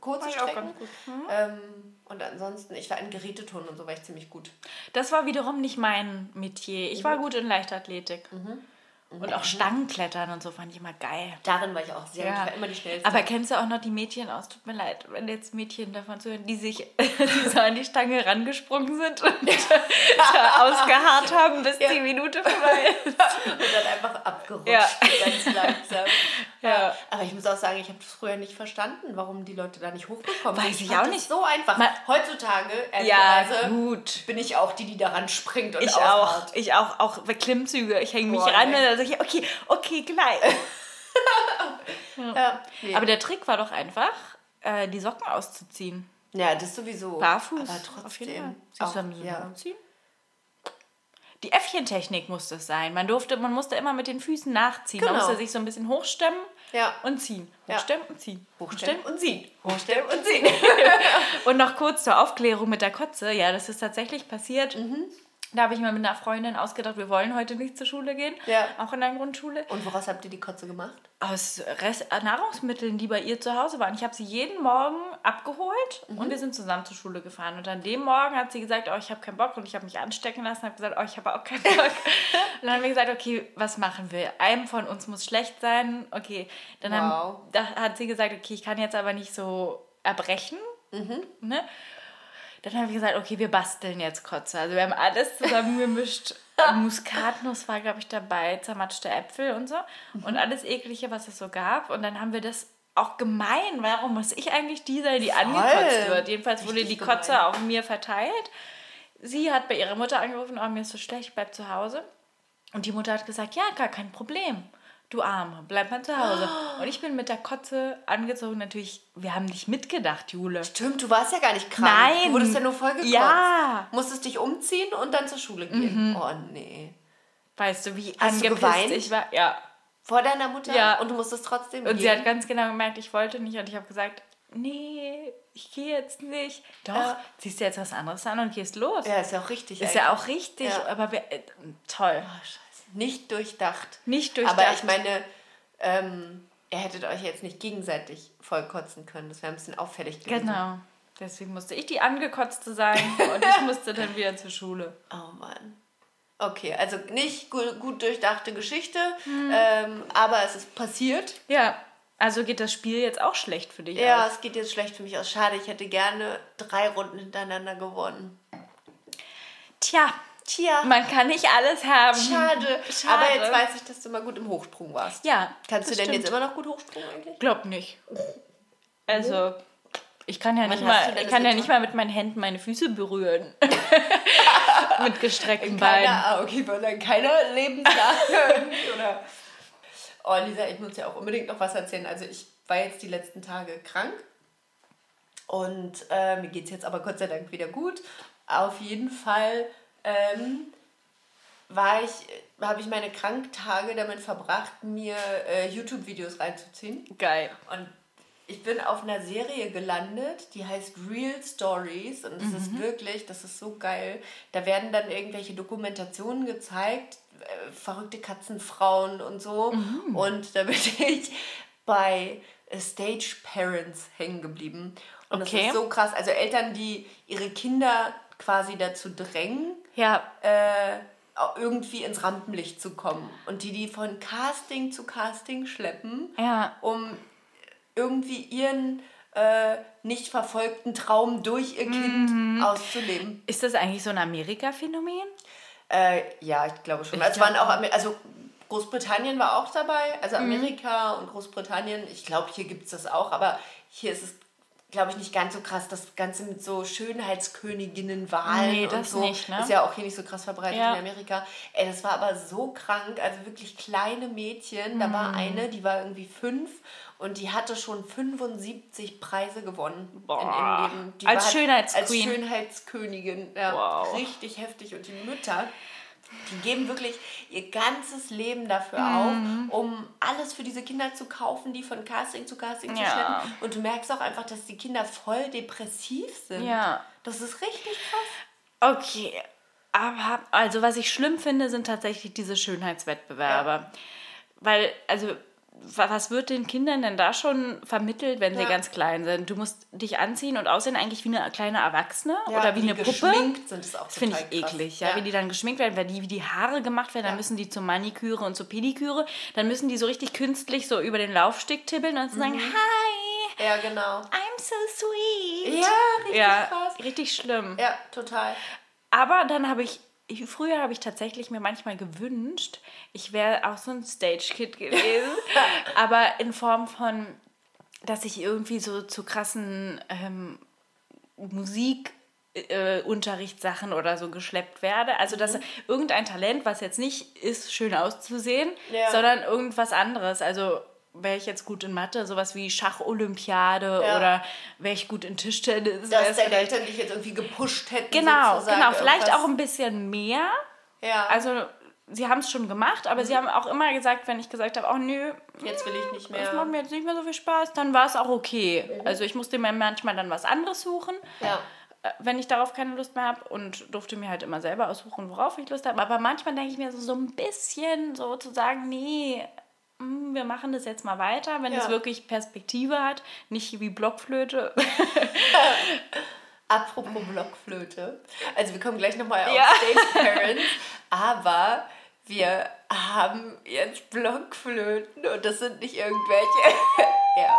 kurze ich auch Strecken. gut. Ähm, und ansonsten, ich war in Geräteturnen und so war ich ziemlich gut. Das war wiederum nicht mein Metier. Ich Mhm. war gut in Leichtathletik. Und auch Stangenklettern und so fand ich immer geil. Darin war ich auch sehr gut. Ja. war immer die schnellste. Aber kennst du auch noch die Mädchen aus? Tut mir leid, wenn jetzt Mädchen davon zuhören, die sich die so an die Stange rangesprungen sind und ausgeharrt haben, bis die Minute vorbei ist. und dann einfach abgerutscht, Ja. ganz langsam. Ja. Aber ich muss auch sagen, ich habe das früher nicht verstanden, warum die Leute da nicht hochgekommen Weiß sind. ich fand auch nicht. so einfach. Man- Heutzutage, Ja, ehrlicherweise, gut. bin ich auch die, die daran springt und Ich ausharrt. auch, ich auch, auch bei Klimmzüge. Ich hänge mich Boah, ran und dann sage ich, okay, okay, gleich. Ja, nee. Aber der Trick war doch einfach, äh, die Socken auszuziehen. ja, das sowieso. Barfuß. Aber Auf trotzdem. jeden Fall. Auch, ja. umziehen? Die Äffchentechnik musste es sein. Man, durfte, man musste immer mit den Füßen nachziehen. Man Genau. musste sich so ein bisschen hochstemmen Ja. und ziehen. Ja. Hochstemmen und ziehen. Hochstemmen und ziehen. Hochstemmen und ziehen. Und noch kurz zur Aufklärung mit der Kotze. Ja, das ist tatsächlich passiert. Mhm. Da habe ich mir mit einer Freundin ausgedacht, wir wollen heute nicht zur Schule gehen. Ja. Auch in der Grundschule. Und woraus habt ihr die Kotze gemacht? Aus Rest äh, Nahrungsmitteln, die bei ihr zu Hause waren. Ich habe sie jeden Morgen abgeholt Mhm. und wir sind zusammen zur Schule gefahren. Und an dem Morgen hat sie gesagt, oh, ich habe keinen Bock und ich habe mich anstecken lassen. habe gesagt, oh, ich habe auch keinen Bock. und dann haben wir gesagt, okay, was machen wir? Einem von uns muss schlecht sein. Okay, dann Wow. haben, da hat sie gesagt, okay, ich kann jetzt aber nicht so erbrechen. Mhm. Ne? Dann haben wir gesagt, okay, wir basteln jetzt Kotze. Also wir haben alles zusammengemischt. Muskatnuss war, glaube ich, dabei, zermatschte Äpfel und so. Mhm. Und alles Eklige, was es so gab. Und dann haben wir das auch gemein. Warum muss ich eigentlich die sein, die angekotzt wird? Jedenfalls wurde Richtig die Kotze gemein. auf mir verteilt. Sie hat bei ihrer Mutter angerufen, oh, mir ist so schlecht, ich bleib zu Hause. Und die Mutter hat gesagt, ja, gar kein Problem. Du Arme, bleib mal zu Hause. Und ich bin mit der Kotze angezogen. Natürlich, wir haben nicht mitgedacht, Jule. Stimmt, du warst ja gar nicht krank. Nein. Du wurdest ja nur vollgekotzt. Ja. Musstest dich umziehen und dann zur Schule gehen. Oh nee. Weißt du, wie Hast du angepisst geweint? ich war? Ja. Vor deiner Mutter? Ja. Und du musstest trotzdem Und sie gehen? hat ganz genau gemerkt, ich wollte nicht. Und ich habe gesagt, nee, ich gehe jetzt nicht. Doch, Ja. ziehst du jetzt was anderes an und gehst los. Ja, ist ja auch richtig. Ist ja auch richtig, Ja. aber wir, äh, toll. Oh, scheiße. Nicht durchdacht. Nicht durchdacht. Aber ich meine, ähm, ihr hättet euch jetzt nicht gegenseitig vollkotzen können. Das wäre ein bisschen auffällig gewesen. Genau. Deswegen musste ich die angekotzte sein und ich musste dann wieder zur Schule. Oh Mann. Okay, also nicht gut, gut durchdachte Geschichte, Hm. ähm, aber es ist passiert. Ja, also geht das Spiel jetzt auch schlecht für dich Ja, aus. es geht jetzt schlecht für mich aus. Schade, ich hätte gerne drei Runden hintereinander gewonnen. Tja, Tja, man kann nicht alles haben. schade. Schade. Aber jetzt weiß ich, dass du mal gut im Hochsprung warst. Ja. Kannst du denn stimmt. jetzt immer noch gut hochsprungen eigentlich? Glaub nicht. Also, ich kann ja nicht, Wann mal, ich kann ja nicht mal mit meinen Händen meine Füße berühren. mit gestreckten Keiner, Beinen. ah, okay, ich wollte sagen, keine Lebenslage oder? Oh, Lisa, ich muss ja auch unbedingt noch was erzählen. Also ich war jetzt die letzten Tage krank und äh, mir geht es jetzt aber Gott sei Dank wieder gut. Auf jeden Fall ähm, war ich, habe ich meine Kranktage damit verbracht, mir äh, YouTube-Videos reinzuziehen. Geil. Und ich bin auf einer Serie gelandet, die heißt Real Stories. Und es ist wirklich, das ist so geil. Da werden dann irgendwelche Dokumentationen gezeigt, äh, verrückte Katzenfrauen und so. Und da bin ich bei Stage Parents hängen geblieben. Und das Okay. ist so krass. Also Eltern, die ihre Kinder quasi dazu drängen, Ja, äh, irgendwie ins Rampenlicht zu kommen. Und die die von Casting zu Casting schleppen, Ja. um irgendwie ihren äh, nicht verfolgten Traum durch ihr Kind auszuleben. ist das eigentlich so ein Amerika-Phänomen? Äh, ja, ich glaube schon. Es waren auch, Amer- also Großbritannien war auch dabei, also Mhm. Amerika und Großbritannien. Ich glaube, hier gibt es das auch, aber hier ist es, glaube ich, nicht ganz so krass. Das Ganze mit so Schönheitsköniginnen-Wahlen Nee, und so nicht, ne? ist ja auch hier nicht so krass verbreitet Ja. in Amerika. Ey, das war aber so krank, also wirklich kleine Mädchen. Da Mhm. war eine, die war irgendwie fünf und die hatte schon 75 Preise gewonnen in Boah. ihrem Leben. Die Als war- Schönheitsqueen. Als Schönheitskönigin. Ja, Wow. richtig heftig. Und die Mütter, die geben wirklich ihr ganzes Leben dafür Mhm. auf, um alles für diese Kinder zu kaufen, die von Casting zu Casting zu Ja. schleppen. Und du merkst auch einfach, dass die Kinder voll depressiv sind. Ja. Das ist richtig krass. Okay, aber also was ich schlimm finde, sind tatsächlich diese Schönheitswettbewerbe. Weil, also, was wird den Kindern denn da schon vermittelt, wenn sie Ja. ganz klein sind? Du musst dich anziehen und aussehen eigentlich wie eine kleine Erwachsene Ja, oder wie, wie eine Puppe. geschminkt sind es auch Das finde ich krass. eklig, ja, Ja. wie die dann geschminkt werden, weil die, wie die Haare gemacht werden, dann müssen die zur Maniküre und zur Pediküre, dann müssen die so richtig künstlich so über den Laufsteg tippeln und Mhm. sagen, hi, Ja, genau. I'm so sweet. Ja, richtig krass. richtig schlimm. Ja, total. Aber dann habe ich, ich, früher habe ich tatsächlich mir manchmal gewünscht, ich wäre auch so ein Stage-Kid gewesen, aber in Form von, dass ich irgendwie so zu krassen ähm, Musik. Äh, Unterrichtssachen oder so geschleppt werde. Also, Mhm. dass irgendein Talent, was jetzt nicht ist, schön auszusehen, Ja. sondern irgendwas anderes. Also, wäre ich jetzt gut in Mathe, sowas wie Schach-Olympiade Ja. oder wäre ich gut in Tischtennis. Dass deine Eltern dich jetzt irgendwie gepusht hätten. Genau, sozusagen, genau. Vielleicht irgendwas- auch ein bisschen mehr. Ja, Also, sie haben es schon gemacht, aber sie haben auch immer gesagt, wenn ich gesagt habe, oh nö, jetzt will ich nicht das macht mehr. mir jetzt nicht mehr so viel Spaß, dann war es auch okay. Also, ich musste mir manchmal dann was anderes suchen, Ja. äh, wenn ich darauf keine Lust mehr habe und durfte mir halt immer selber aussuchen, worauf ich Lust habe. Aber manchmal denke ich mir so, so ein bisschen so zu sagen, nee, wir machen das jetzt mal weiter, wenn Ja. es wirklich Perspektive hat, nicht wie Blockflöte. Apropos Blockflöte. Also wir kommen gleich nochmal auf Ja. Stage Parents. Aber wir haben jetzt Blockflöten und das sind nicht irgendwelche. ja.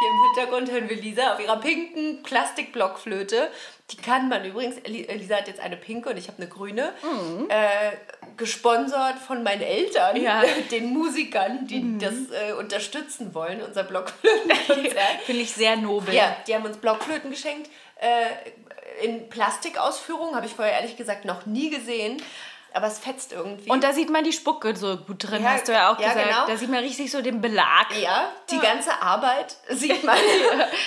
Hier im Hintergrund hören wir Lisa auf ihrer pinken Plastikblockflöte. Die kann man übrigens, Lisa hat jetzt eine pinke und ich habe eine grüne. Äh, gesponsert von meinen Eltern, Ja. den Musikern, die das äh, unterstützen wollen, unser Blockflötenkonzert. Finde ich sehr nobel. Ja, die haben uns Blockflöten geschenkt. Äh, in Plastikausführung habe ich vorher ehrlich gesagt noch nie gesehen. Aber es fetzt irgendwie. Und da sieht man die Spucke so gut drin, Ja, hast du ja auch ja, gesagt. genau. Da sieht man richtig so den Belag. ja, die ganze Arbeit sieht man.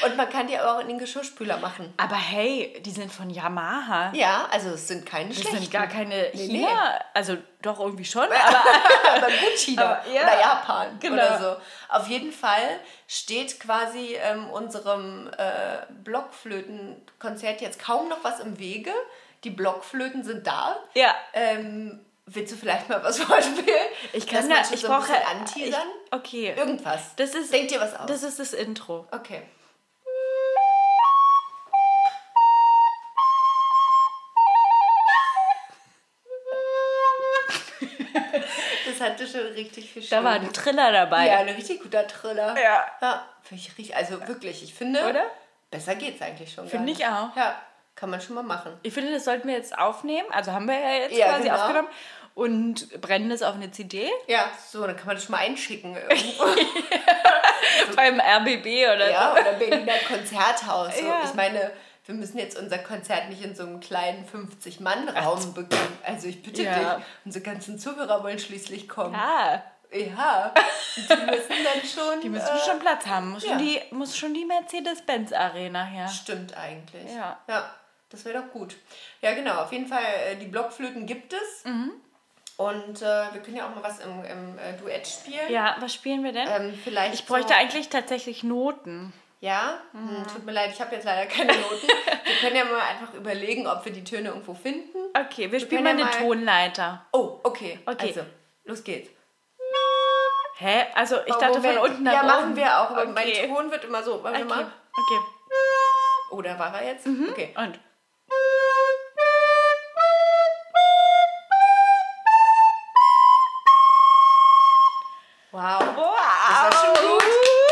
Und man kann die aber auch in den Geschirrspüler machen. Aber hey, die sind von Yamaha. Ja, also es sind keine Das schlechten. sind gar keine Nee, China. Also doch irgendwie schon, aber aber gut China Aber, ja. oder Japan Genau. oder so. Auf jeden Fall steht quasi ähm, unserem äh, Blockflötenkonzert jetzt kaum noch was im Wege. Die Blockflöten sind da. ja. Ähm, willst du vielleicht mal was vorspielen? Ich kann da, ich so ein brauche anteasern. Ich, okay. Irgendwas. Das ist, Denk dir was aus. Das ist das Intro. okay. Das hatte schon richtig viel Da war ein Triller dabei. Ja, ein richtig guter Triller. Ja. Ja. Also wirklich, ich finde. Oder? Besser geht's eigentlich schon. Finde ich auch. Ja, kann man schon mal machen. Ich finde, das sollten wir jetzt aufnehmen. Also haben wir ja jetzt Ja, quasi genau. aufgenommen. Und brennen das auf eine CD Ja, so, dann kann man das schon mal einschicken irgendwo. beim RBB oder ja, so. oder Berliner Konzerthaus. So. Ja. Ich meine, wir müssen jetzt unser Konzert nicht in so einem kleinen 50-Mann-Raum beginnen. Also ich bitte Ja. dich, unsere ganzen Zuhörer wollen schließlich kommen. Ja, Ja, die müssen dann schon. die müssen äh, schon Platz haben. Muss, ja. schon, die, muss schon die Mercedes-Benz-Arena her. Stimmt eigentlich. Ja. Ja, das wäre doch gut. Ja, genau. Auf jeden Fall, äh, die Blockflöten gibt es. Mhm. Und äh, wir können ja auch mal was im, im äh, Duett spielen. Ja, was spielen wir denn? Ähm, vielleicht ich bräuchte so, eigentlich tatsächlich Noten. Ja, hm, tut mir leid, ich habe jetzt leider keine Noten. wir können ja mal einfach überlegen, ob wir die Töne irgendwo finden. Okay, wir spielen können mal ja eine mal- Tonleiter. Oh, okay. Okay. Also, los geht's. Hä? Also ich Oh, dachte Moment. von unten nach Ja, oben. machen wir auch. Aber Okay. mein Ton wird immer so. Warte Okay. mal. okay. Oh, da war er jetzt? Mhm. Okay. Und? Wow. Wow. Das war schon gut.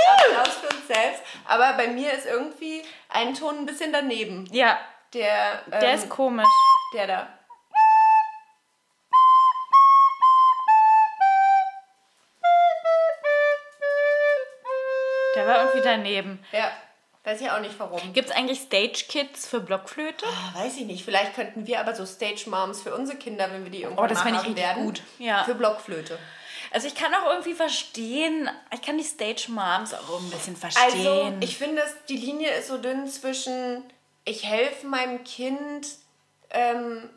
Applaus für uns selbst. Aber bei mir ist irgendwie ein Ton ein bisschen daneben. Ja, Der, ähm, der ist komisch. der da. Der war irgendwie daneben. Ja. Weiß ich auch nicht warum. Gibt es eigentlich Stage Kids für Blockflöte? Ah, Weiß ich nicht. Vielleicht könnten wir aber so Stage Moms für unsere Kinder, wenn wir die irgendwann Oh, das fänd ich werden, gut. Ja. für Blockflöte. Also ich kann auch irgendwie verstehen, ich kann die Stage Moms auch ein bisschen Also, verstehen. ich finde, die Linie ist so dünn zwischen, ich helfe meinem Kind, ähm,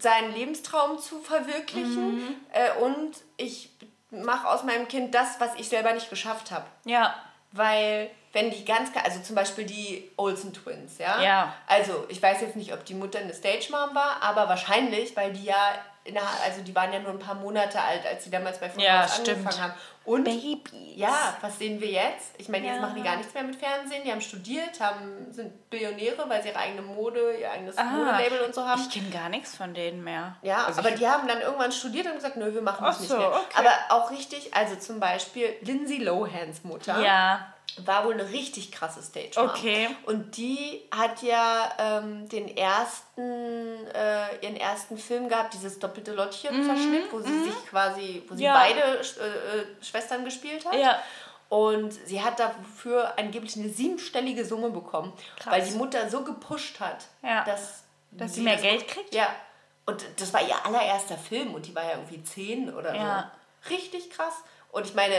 seinen Lebenstraum zu verwirklichen Mhm. äh, und ich mache aus meinem Kind das, was ich selber nicht geschafft habe. ja, Weil, wenn die ganz, also zum Beispiel die Olsen Twins, ja? Ja. Also, ich weiß jetzt nicht, ob die Mutter eine Stage Mom war, aber wahrscheinlich, weil die ja, also die waren ja nur ein paar Monate alt, als sie damals bei Full Ja, stimmt. angefangen haben. Und Babys. ja, was sehen wir jetzt? Ich meine, jetzt Ja. machen die gar nichts mehr mit Fernsehen. Die haben studiert, haben, sind Billionäre, weil sie ihre eigene Mode, ihr eigenes Modelabel und so haben. Ich kenne gar nichts von denen mehr. Ja, also aber die haben dann irgendwann studiert und gesagt, nö, wir machen das Ach nicht so, mehr. okay. Aber auch richtig, also zum Beispiel Lindsay Lohans Mutter Ja, war wohl eine richtig krasse Stage Mom. Okay. Und die hat ja ähm, den ersten, äh, ihren ersten Film gehabt, dieses doppelte Lottchen-Verschnitt, wo sie sich quasi, wo sie Mhm, Ja. beide äh, äh, Schwestern gespielt hat. Ja. Und sie hat dafür angeblich eine siebenstellige Summe bekommen, Krass. weil die Mutter so gepusht hat, Ja. dass, Dass sie mehr Geld kriegt? Ja. Und das war ihr allererster Film und die war ja irgendwie zehn oder Ja. so. Richtig krass. Und ich meine,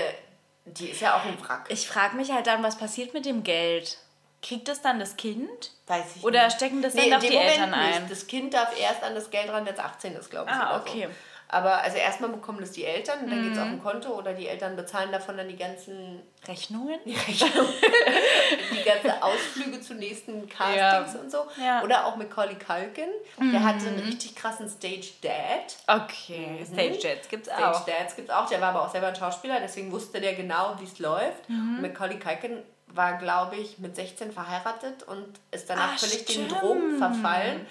die ist ja auch ein Wrack. ich frage mich halt dann, was passiert mit dem Geld? Kriegt das dann das Kind? Weiß ich Oder nicht. stecken das Nee, dann dem die Moment Eltern ein? Nicht. Das Kind darf erst an das Geld ran, wenn es 18 ist, glaube ich. Ah, okay. So. Aber also erstmal bekommen das die Eltern, und dann geht es Mhm. auf ein Konto oder die Eltern bezahlen davon dann die ganzen Rechnungen? die ganzen Ausflüge zu nächsten Castings Ja. und so. Ja. Oder auch Macaulay Culkin. Der hatte einen richtig krassen Stage Dad. Okay, Stage Jets gibt's Stage auch. Dads gibt es auch. Der war aber auch selber ein Schauspieler, deswegen wusste der genau, wie es läuft. Mhm. Und Macaulay Culkin war, glaube ich, mit 16 verheiratet und ist danach Ah, völlig den stimmt. Drogen verfallen.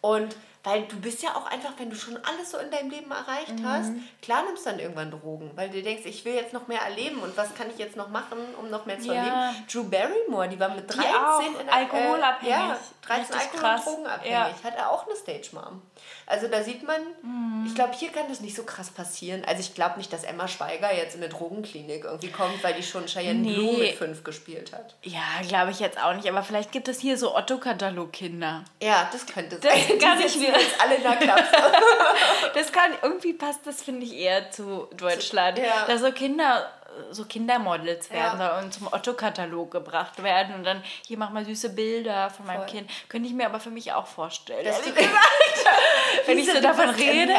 Und weil du bist ja auch einfach, wenn du schon alles so in deinem Leben erreicht Mhm. hast, klar nimmst du dann irgendwann Drogen, weil du denkst, ich will jetzt noch mehr erleben und was kann ich jetzt noch machen, um noch mehr zu Ja. erleben. Drew Barrymore, die war mit 13 auch in alkoholabhängig. Äh, ja, 13 Richtig Alkohol- krass. und Drogenabhängig. Ja. Hat er auch eine Stage Mom. Also da sieht man, Mhm. ich glaube, hier kann das nicht so krass passieren. Also ich glaube nicht, dass Emma Schweiger jetzt in eine Drogenklinik irgendwie kommt, weil die schon Cheyenne Nee. Blue mit fünf gespielt hat. Ja, glaube ich jetzt auch nicht. Aber vielleicht gibt es hier so Otto-Katalog-Kinder. Ja, das könnte Das sein. kann die ich mir- jetzt alle in der Klappe. Das kann, irgendwie passt das, finde ich, eher zu Deutschland. Ja. Da so Kinder, so Kindermodels werden Ja. und zum Otto-Katalog gebracht werden und dann, hier mach mal süße Bilder von meinem Voll. Kind. Könnte ich mir aber für mich auch vorstellen. Das ehrlich gesagt. Wenn ich so davon rede.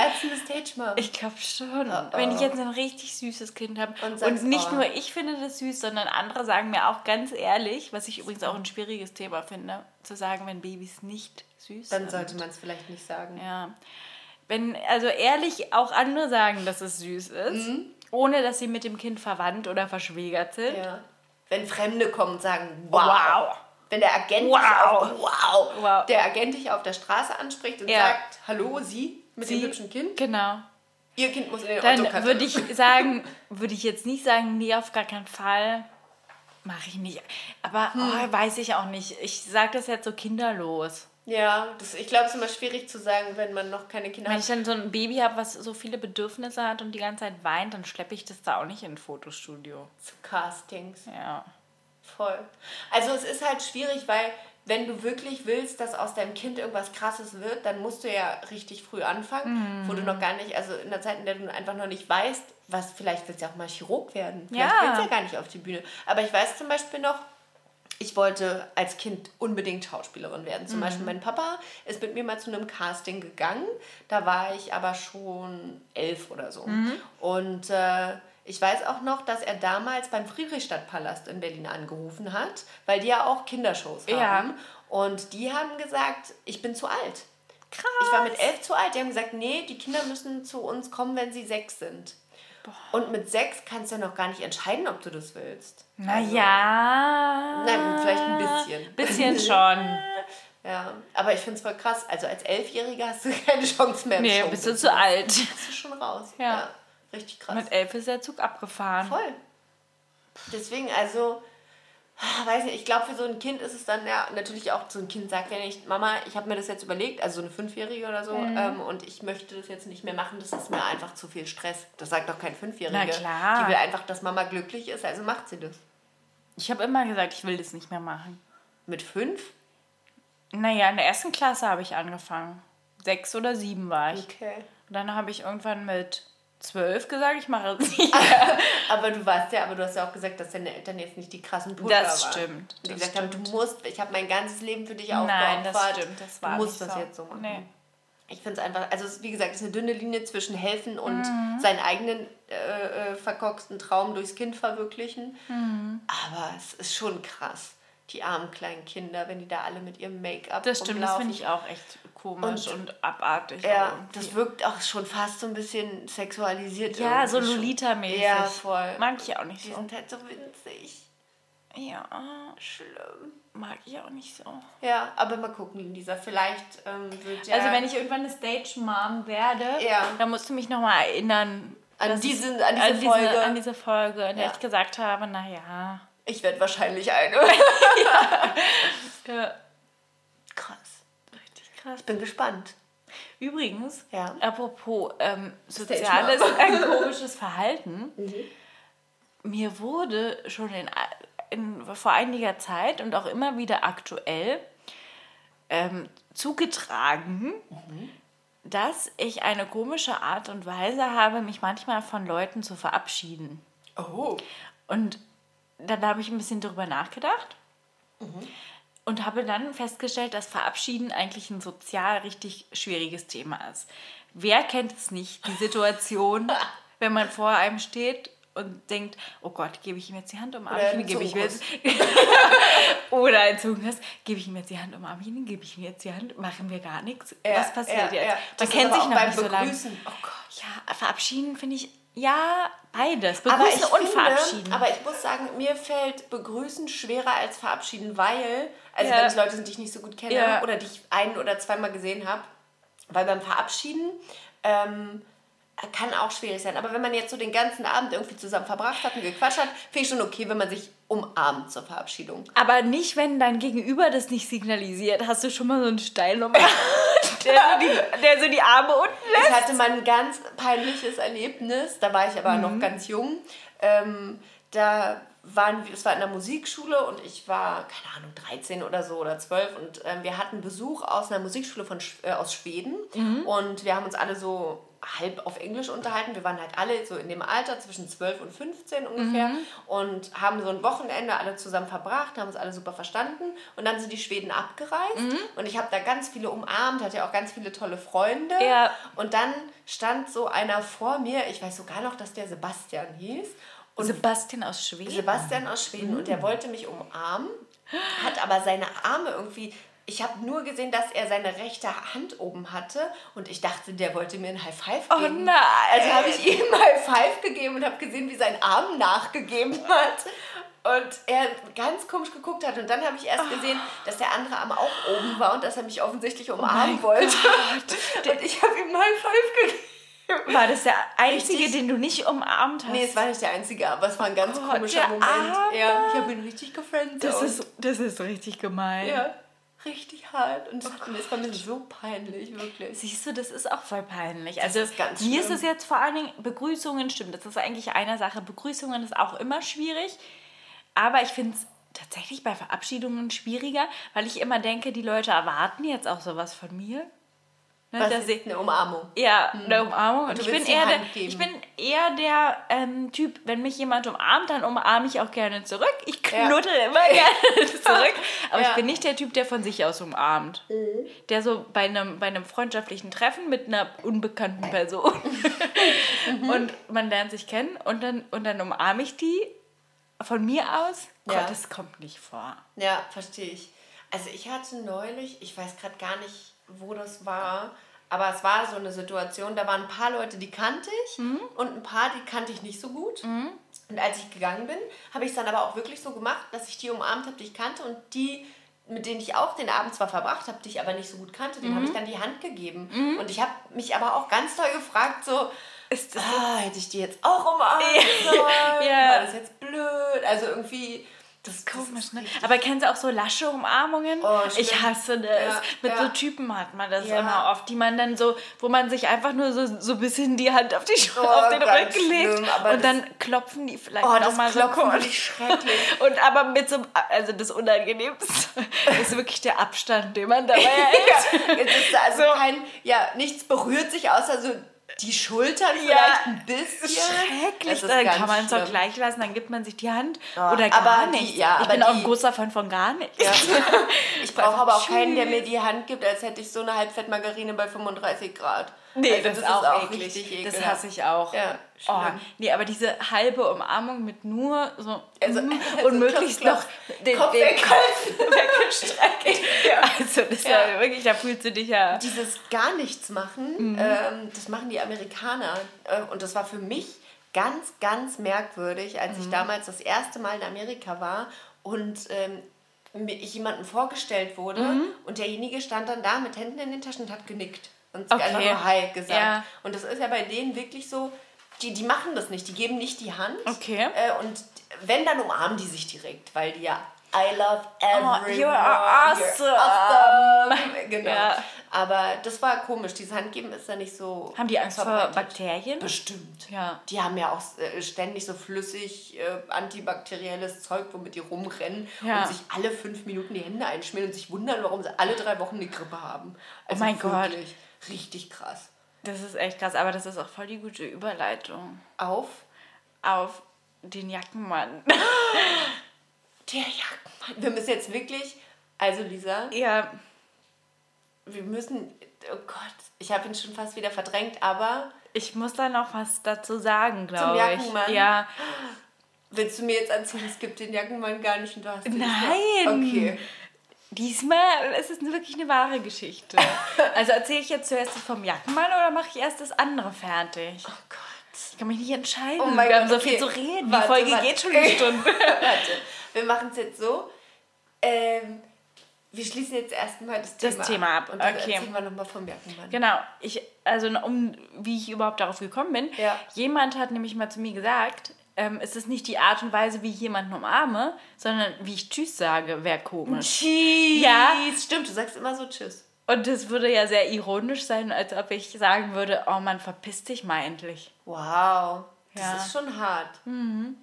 Ich glaube schon. Oh, Wenn ich oh. jetzt ein richtig süßes Kind habe Und und, nicht oh. nur ich finde das süß, sondern andere sagen mir auch ganz ehrlich, was ich übrigens auch ein schwieriges Thema finde, zu sagen, wenn Babys nicht süß Dann sind. sollte man es vielleicht nicht sagen. Ja. Wenn also ehrlich auch andere sagen, dass es süß ist, ohne dass sie mit dem Kind verwandt oder verschwägert sind. Ja. Wenn Fremde kommen und sagen, wow. Wow. Wenn der Agent, Wow. Dich auf, wow, Wow. der Agent dich auf der Straße anspricht und Ja. sagt, hallo, Sie mit dem Sie- hübschen Kind, Genau. Ihr Kind muss in den Dann würde ich sagen, würde ich jetzt nicht sagen, nee, auf gar keinen Fall. Mache ich nicht. Aber oh, weiß ich auch nicht. Ich sage das jetzt so kinderlos. Ja, das, ich glaube, es ist immer schwierig zu sagen, wenn man noch keine Kinder Wenn hat. ich dann so ein Baby habe, was so viele Bedürfnisse hat und die ganze Zeit weint, dann schleppe ich das da auch nicht in ein Fotostudio. Zu Castings. Ja. Voll. Also es ist halt schwierig, weil wenn du wirklich willst, dass aus deinem Kind irgendwas Krasses wird, dann musst du ja richtig früh anfangen, wo du noch gar nicht, also in der Zeit, in der du einfach noch nicht weißt, was, vielleicht willst du ja auch mal Chirurg werden. Vielleicht Ja. willst du ja gar nicht auf die Bühne. Aber ich weiß zum Beispiel noch, ich wollte als Kind unbedingt Schauspielerin werden. Zum Beispiel mein Papa ist mit mir mal zu einem Casting gegangen. Da war ich aber schon elf oder so. Und äh, ich weiß auch noch, dass er damals beim Friedrichstadtpalast in Berlin angerufen hat, weil die ja auch Kindershows haben. Ja. Und die haben gesagt, ich bin zu alt. Krass. Ich war mit elf zu alt. Die haben gesagt, nee, die Kinder müssen zu uns kommen, wenn sie sechs sind. Und mit sechs kannst du ja noch gar nicht entscheiden, ob du das willst. Naja. Nein, vielleicht ein bisschen. Bisschen schon. Ja, aber ich finde es voll krass. Also als Elfjähriger hast du keine Chance mehr. Nee, bist du zu alt. Bist du schon raus. Ja. Richtig krass. Mit elf ist der Zug abgefahren. Voll. Deswegen, also, weiß nicht, ich glaube, für so ein Kind ist es dann ja natürlich auch, so ein Kind sagt ja nicht, Mama, ich habe mir das jetzt überlegt, also so eine Fünfjährige oder so, Mhm. ähm, und ich möchte das jetzt nicht mehr machen, das ist mir einfach zu viel Stress. Das sagt doch kein Fünfjähriger. Na klar. Die will einfach, dass Mama glücklich ist, also macht sie das. Ich habe immer gesagt, ich will das nicht mehr machen. Mit fünf? Naja, in der ersten Klasse habe ich angefangen. Sechs oder sieben war ich. Okay. Und dann habe ich irgendwann mit zwölf gesagt, ich mache es nicht. Aber du warst ja, aber du hast ja auch gesagt, dass deine Eltern jetzt nicht die krassen Pusher Das waren. stimmt, Die das gesagt haben, stimmt. du musst, ich habe mein ganzes Leben für dich Nein, aufgeopfert. das stimmt. Das war du musst das so. jetzt so machen. Nee. Ich finde es einfach, also es wie gesagt, es ist eine dünne Linie zwischen helfen und Mhm. seinen eigenen äh, äh, verkorksten Traum durchs Kind verwirklichen. Mhm. Aber es ist schon krass, die armen kleinen Kinder, wenn die da alle mit ihrem Make-up Das stimmt, das rumlaufen. finde ich auch echt komisch und, abartig. Ja, irgendwie. das wirkt auch schon fast so ein bisschen sexualisiert. ja, so. Lolita-mäßig. Ja, voll. Mag ich auch nicht Die so. sind halt so winzig. Ja, Schlimm. mag ich auch nicht so. Ja, aber mal gucken, Lisa. Vielleicht ähm, wird ja... Also wenn ich irgendwann eine Stage-Mom werde, Ja. dann musst du mich nochmal erinnern. An dass diese- es- an diese Folge. an diese Folge, in der Ja. ich gesagt habe, naja. Ich werde wahrscheinlich eine. Ja. Krass. Krass. Ich bin gespannt. Übrigens, Ja. apropos ähm, soziales, ein komisches Verhalten, Mhm. mir wurde schon in, in, vor einiger Zeit und auch immer wieder aktuell ähm, zugetragen, Mhm. dass ich eine komische Art und Weise habe, mich manchmal von Leuten zu verabschieden. Oh. Und dann habe ich ein bisschen drüber nachgedacht Mhm. Und habe dann festgestellt, dass Verabschieden eigentlich ein sozial richtig schwieriges Thema ist. Wer kennt es nicht, die Situation, wenn man vor einem steht und denkt, oh Gott, gebe ich ihm jetzt die Hand, umarme ich ihn, gebe ich mir jetzt... Oder ein Zungenkuss, gebe ich ihm jetzt die Hand, umarme ich ihn, gebe ich ihm jetzt die Hand, machen wir gar nichts. Ja, Was passiert ja, jetzt? ja. Man Das kennt sich noch nicht so lange. Begrüßen. Oh Gott. Ja, verabschieden finde ich, ja, beides. Begrüßen und finde, verabschieden. Aber ich muss sagen, mir fällt Begrüßen schwerer als Verabschieden, weil, also Ja. wenn es Leute sind, die ich nicht so gut kenne Ja. oder die ich ein- oder zweimal gesehen habe, weil beim Verabschieden ähm, kann auch schwierig sein. Aber wenn man jetzt so den ganzen Abend irgendwie zusammen verbracht hat und gequatscht hat, finde ich schon okay, wenn man sich umarmt zur Verabschiedung. Aber nicht, wenn dein Gegenüber das nicht signalisiert. Hast du schon mal so einen Stein um der, so die, der so die Arme unten lässt? Ich hatte mal ein ganz peinliches Erlebnis, da war ich aber Mhm. noch ganz jung. Ähm, da waren wir, es war in der Musikschule und ich war, keine Ahnung, 13 oder so oder 12 und ähm, wir hatten Besuch aus einer Musikschule von, äh, aus Schweden Mhm. und wir haben uns alle so halb auf Englisch unterhalten. Wir waren halt alle so in dem Alter zwischen 12 und 15 ungefähr Mhm. und haben so ein Wochenende alle zusammen verbracht, haben uns alle super verstanden und dann sind die Schweden abgereist Mhm. und ich habe da ganz viele umarmt, hatte ja auch ganz viele tolle Freunde Ja. und dann stand so einer vor mir, ich weiß sogar noch, dass der Sebastian hieß. Und Sebastian aus Schweden. Sebastian aus Schweden und der wollte mich umarmen, hat aber seine Arme irgendwie. Ich habe nur gesehen, dass er seine rechte Hand oben hatte und ich dachte, der wollte mir ein High Five Oh geben. nein. Also habe ich ihm ein High Five gegeben und habe gesehen, wie sein Arm nachgegeben hat. Und er ganz komisch geguckt hat. Und dann habe ich erst gesehen, dass der andere Arm auch oben war und dass er mich offensichtlich umarmen wollte. Und ich habe ihm ein High Five gegeben. War das der einzige, Richtig- den du nicht umarmt hast? Nee, es war nicht der einzige, aber es war ein ganz Gott, komischer Moment. Arme. Ja, ich habe ihn richtig gefriendet. das, ist, das ist richtig gemein. ja, richtig hart. Und es es war mir so peinlich, wirklich. Siehst du, das ist auch voll peinlich. Also ist ganz mir ist es jetzt vor allen Dingen, Begrüßungen stimmt, das ist eigentlich eine Sache. Begrüßungen ist auch immer schwierig, aber ich finde es tatsächlich bei Verabschiedungen schwieriger, weil ich immer denke, die Leute erwarten jetzt auch sowas von mir. Ne, Was dass ist eine Umarmung? ja, eine Umarmung. Und ich bin, eher der, ich bin eher der ähm, Typ, wenn mich jemand umarmt, dann umarme ich auch gerne zurück. Ich Ja. knuddel immer gerne zurück. Aber Ja. ich bin nicht der Typ, der von sich aus umarmt. Der so bei einem, bei einem freundschaftlichen Treffen mit einer unbekannten Person und man lernt sich kennen und dann, und dann umarme ich die von mir aus. Ja. Gott, das kommt nicht vor. Ja, verstehe ich. Also ich hatte neulich, ich weiß gerade gar nicht, wo das war, Aber es war so eine Situation, da waren ein paar Leute, die kannte ich Mhm. und ein paar, die kannte ich nicht so gut. Und als ich gegangen bin, habe ich es dann aber auch wirklich so gemacht, dass ich die umarmt habe, die ich kannte und die, mit denen ich auch den Abend zwar verbracht habe, die ich aber nicht so gut kannte, denen habe Mhm. ich dann die Hand gegeben. Und ich habe mich aber auch ganz toll gefragt, so, Ist das ah, hätte ich die jetzt auch sollen? Ja. War das jetzt blöd? Also irgendwie, das ist Komisch, ne? Aber kennst du auch so lasche Umarmungen? Oh, ich hasse das. Ja, Mit ja. so Typen hat man das Ja. immer oft, die man dann so, wo man sich einfach nur so, so ein bisschen die Hand auf, die, Sch- Oh, auf den Rücken legt und dann klopfen die vielleicht Oh, mal so kurz. Und aber mit so, einem- also das Unangenehmste ist wirklich der Abstand, den man dabei hält. Jetzt ist da also So. kein, ja, nichts berührt sich außer so die Schultern Ja, vielleicht ein bisschen. Schrecklich, dann kann man es auch schlimm. gleich lassen, dann gibt man sich die Hand Ja, oder gar aber die- ja, ich aber bin auch die- ein großer Fan von gar nichts. Ja. Ich brauche aber auch keinen, der mir die Hand gibt, als hätte ich so eine Halbfettmargarine bei 35 Grad. Nee, Also das, ist auch, eklig. richtig Das ekelhaft. hasse ich auch. Ja, oh, nee, aber diese halbe Umarmung mit nur so Also- mm, also und möglichst noch den, Kopf den. Kopf weggestreckt. Ja. Also das ja. Ja. wirklich, da fühlst du dich ja. Dieses gar nichts machen, ähm, das machen die Amerikaner. Äh, und das war für mich ganz, ganz merkwürdig, als ich damals das erste Mal in Amerika war und ähm, jemandem vorgestellt wurde und derjenige stand dann da mit Händen in den Taschen und hat genickt und Okay. einfach nur Hi gesagt. Ja. Und das ist ja bei denen wirklich so, die, die machen das nicht, die geben nicht die Hand. Okay. Äh, und wenn, dann umarmen die sich direkt, weil die ja I love everyone. Oh, you are you're awesome. awesome. Genau. Ja. Aber das war komisch. Dieses Handgeben ist ja nicht so. Haben die Angst vor. Bakterien? Bestimmt. Ja. Die haben ja auch äh, ständig so flüssig äh, antibakterielles Zeug, womit die rumrennen Ja. und sich alle fünf Minuten die Hände einschmieren und sich wundern, warum sie alle drei Wochen eine Grippe haben. Also mein Gott. Richtig krass. Das ist echt krass, aber das ist auch voll die gute Überleitung Auf auf den Jackenmann. der Jackenmann. Wir müssen jetzt wirklich. Also, Lisa, ja, wir müssen. Oh Gott, ich habe ihn schon fast wieder verdrängt, aber ich muss da noch was dazu sagen, Zum glaube ich. Jackenmann? Ja, willst du mir jetzt erzählen, es gibt den Jackenmann gar nicht und du hast ihn Nein. Okay. Diesmal ist es wirklich eine wahre Geschichte. Also erzähle ich jetzt zuerst das vom Jackenmann oder mache ich erst das andere fertig? Oh Gott. Ich kann mich nicht entscheiden. Oh mein Wir haben so viel okay. zu reden. Warte, Die Folge warte. geht schon eine Stunde. Warte, wir machen es jetzt so. Ähm, wir schließen jetzt erstmal das Thema, Das Thema ab, Und dann okay. erzählen wir nochmal vom Jackenmann. Genau, ich, also um wie ich überhaupt darauf gekommen bin. Ja. Jemand hat nämlich mal zu mir gesagt, ähm, es ist nicht die Art und Weise, wie ich jemanden umarme, sondern wie ich Tschüss sage, wäre komisch. Tschüss. Ja. Stimmt, du sagst immer so Tschüss. Und das würde ja sehr ironisch sein, als ob ich sagen würde, oh man, verpiss dich mal endlich. Wow. Das Ja. ist schon hart.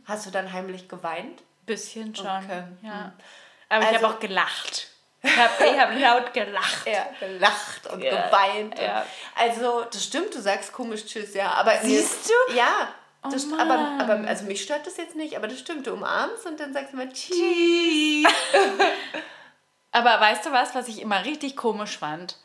Hast du dann heimlich geweint? Bisschen schon. Okay. Ja. Aber ich Also- habe auch gelacht. Ich habe ich hab laut gelacht. Ja, gelacht und Ja, geweint. ja. Und, also, das stimmt, du sagst komisch Tschüss, ja. Aber Siehst mir, du? Ja. Das, Oh aber, Mann. aber also mich stört das jetzt nicht, aber das stimmt, du umarmst und dann sagst du mal Tschüss. Aber weißt du was, was ich immer richtig komisch fand?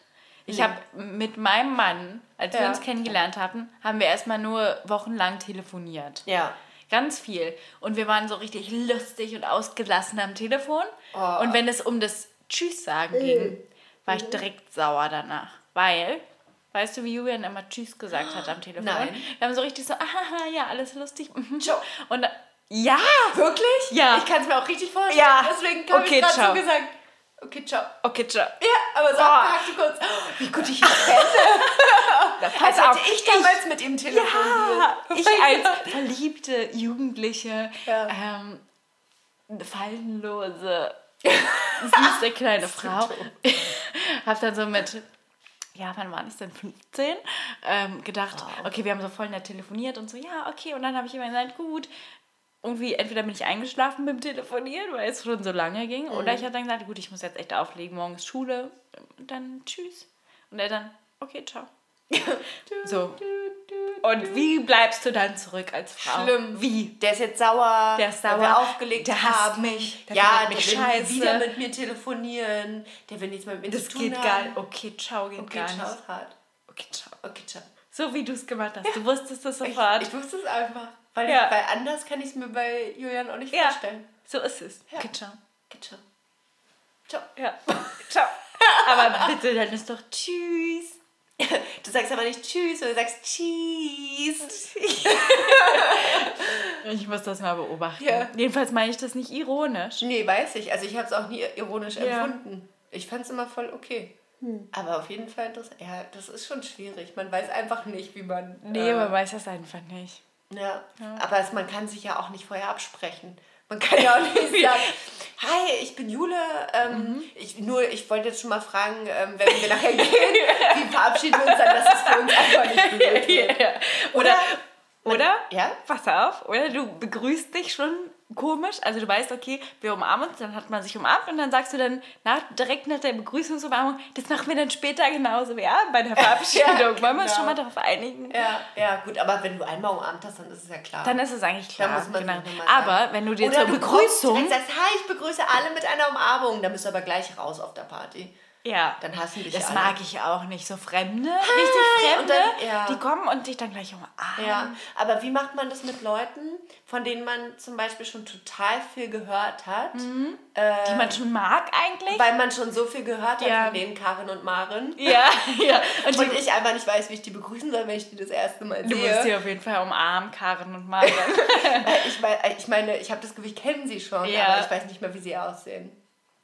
Ich habe mit meinem Mann, als wir Ja. uns kennengelernt hatten, haben wir erstmal nur wochenlang telefoniert. Ja. Ganz viel. Und wir waren so richtig lustig und ausgelassen am Telefon. Oh. Und wenn es um das Tschüss sagen ging, war ich direkt sauer danach. Weil, weißt du, wie Julian immer Tschüss gesagt hat am Telefon? Nein. Wir haben so richtig so, aha, ja, alles lustig. mhm. Ciao. Und ja, Wirklich? Ja. Ich kann es mir auch richtig vorstellen. Ja. Deswegen habe Okay, ich gerade so gesagt. Okay, ciao. okay, ciao. Ja, aber so abgehakt du kurz. Oh, wie gut ich ihn kenne. Als Pass auf, ich damals mit ihm telefoniert. Ja, ich als verliebte Jugendliche, Ja. ähm, fallenlose, süße kleine Frau, habe dann so mit, ja, wann war ich denn, 15, ähm, gedacht, okay, wir haben so voll nett telefoniert und so, ja, okay, und dann habe ich immer gesagt, gut, irgendwie, entweder bin ich eingeschlafen beim Telefonieren, weil es schon so lange ging, oder ich habe dann gesagt, gut, ich muss jetzt echt auflegen, morgen ist Schule, dann tschüss. Und er dann, okay, ciao. So. Und wie bleibst du dann zurück als Frau? Schlimm. Wie? Der ist jetzt sauer. Der ist sauer. wir aufgelegt Der hasst mich. Der ja, findet mich der will scheiße. wieder mit mir telefonieren. Der will nichts mehr mit mir Das zu tun geht haben. gar nicht. Okay, ciao geht Okay, gar ciao, nicht. hart. Okay, ciao. Okay, ciao. So wie du es gemacht hast. Du wusstest es Ich, sofort. ich wusste es einfach. Weil, Ja. weil anders kann ich es mir bei Julian auch nicht ja, vorstellen. so ist es. Ja. Okay, ciao. Okay, ciao. Ciao. Ja. ciao. Aber bitte, dann ist doch tschüss. Du sagst aber nicht Tschüss, sondern du sagst Cheese. Ich muss das mal beobachten. Ja. Jedenfalls meine ich das nicht ironisch. Nee, weiß ich. Also ich habe es auch nie ironisch Ja. Hm. empfunden. Ich fand es immer voll okay. Aber auf jeden Fall interessant. Ja, das ist schon schwierig. Man weiß einfach nicht, wie man. Nee, äh, man weiß das einfach nicht. Ja, aber es, man kann sich ja auch nicht vorher absprechen. Man kann ja auch nicht sagen, hi, ich bin Jule. Ähm, Mhm. ich, nur, ich wollte jetzt schon mal fragen, ähm, wenn wir nachher gehen, wie verabschieden wir uns dann, dass es für uns einfach nicht berührt wird. Oder, oder, Ja? pass auf, oder du begrüßt dich schon komisch, also du weißt, okay, wir umarmen uns, dann hat man sich umarmt und dann sagst du dann nach, direkt nach der Begrüßungsumarmung, das machen wir dann später genauso, ja, bei der Verabschiedung. Ja, Wollen wir uns genau. schon mal darauf einigen? Ja, ja, gut, aber wenn du einmal umarmt hast, dann ist es ja klar. Dann ist es eigentlich klar. muss man genau. Aber wenn du dir Oder zur Begrüßung, sagst, hi, ich begrüße alle mit einer Umarmung, dann bist du aber gleich raus auf der Party. Ja, Dann hassen dich das alle. mag ich auch nicht, so Fremde, richtig Fremde, dann- ja. die kommen und dich dann gleich umarmen. Ja, aber wie macht man das mit Leuten, von denen man zum Beispiel schon total viel gehört hat? Die man schon mag eigentlich. Weil man schon so viel gehört hat Ja. von denen Karin und Maren. ja, ja. Und die, Und ich einfach nicht weiß, wie ich die begrüßen soll, wenn ich die das erste Mal du musst sehe. sie auf jeden Fall umarmen, Karen und Maren. Äh, Ich meine, ich, meine, ich habe das Gefühl, ich kenne sie schon, Ja. aber ich weiß nicht mehr, wie sie aussehen.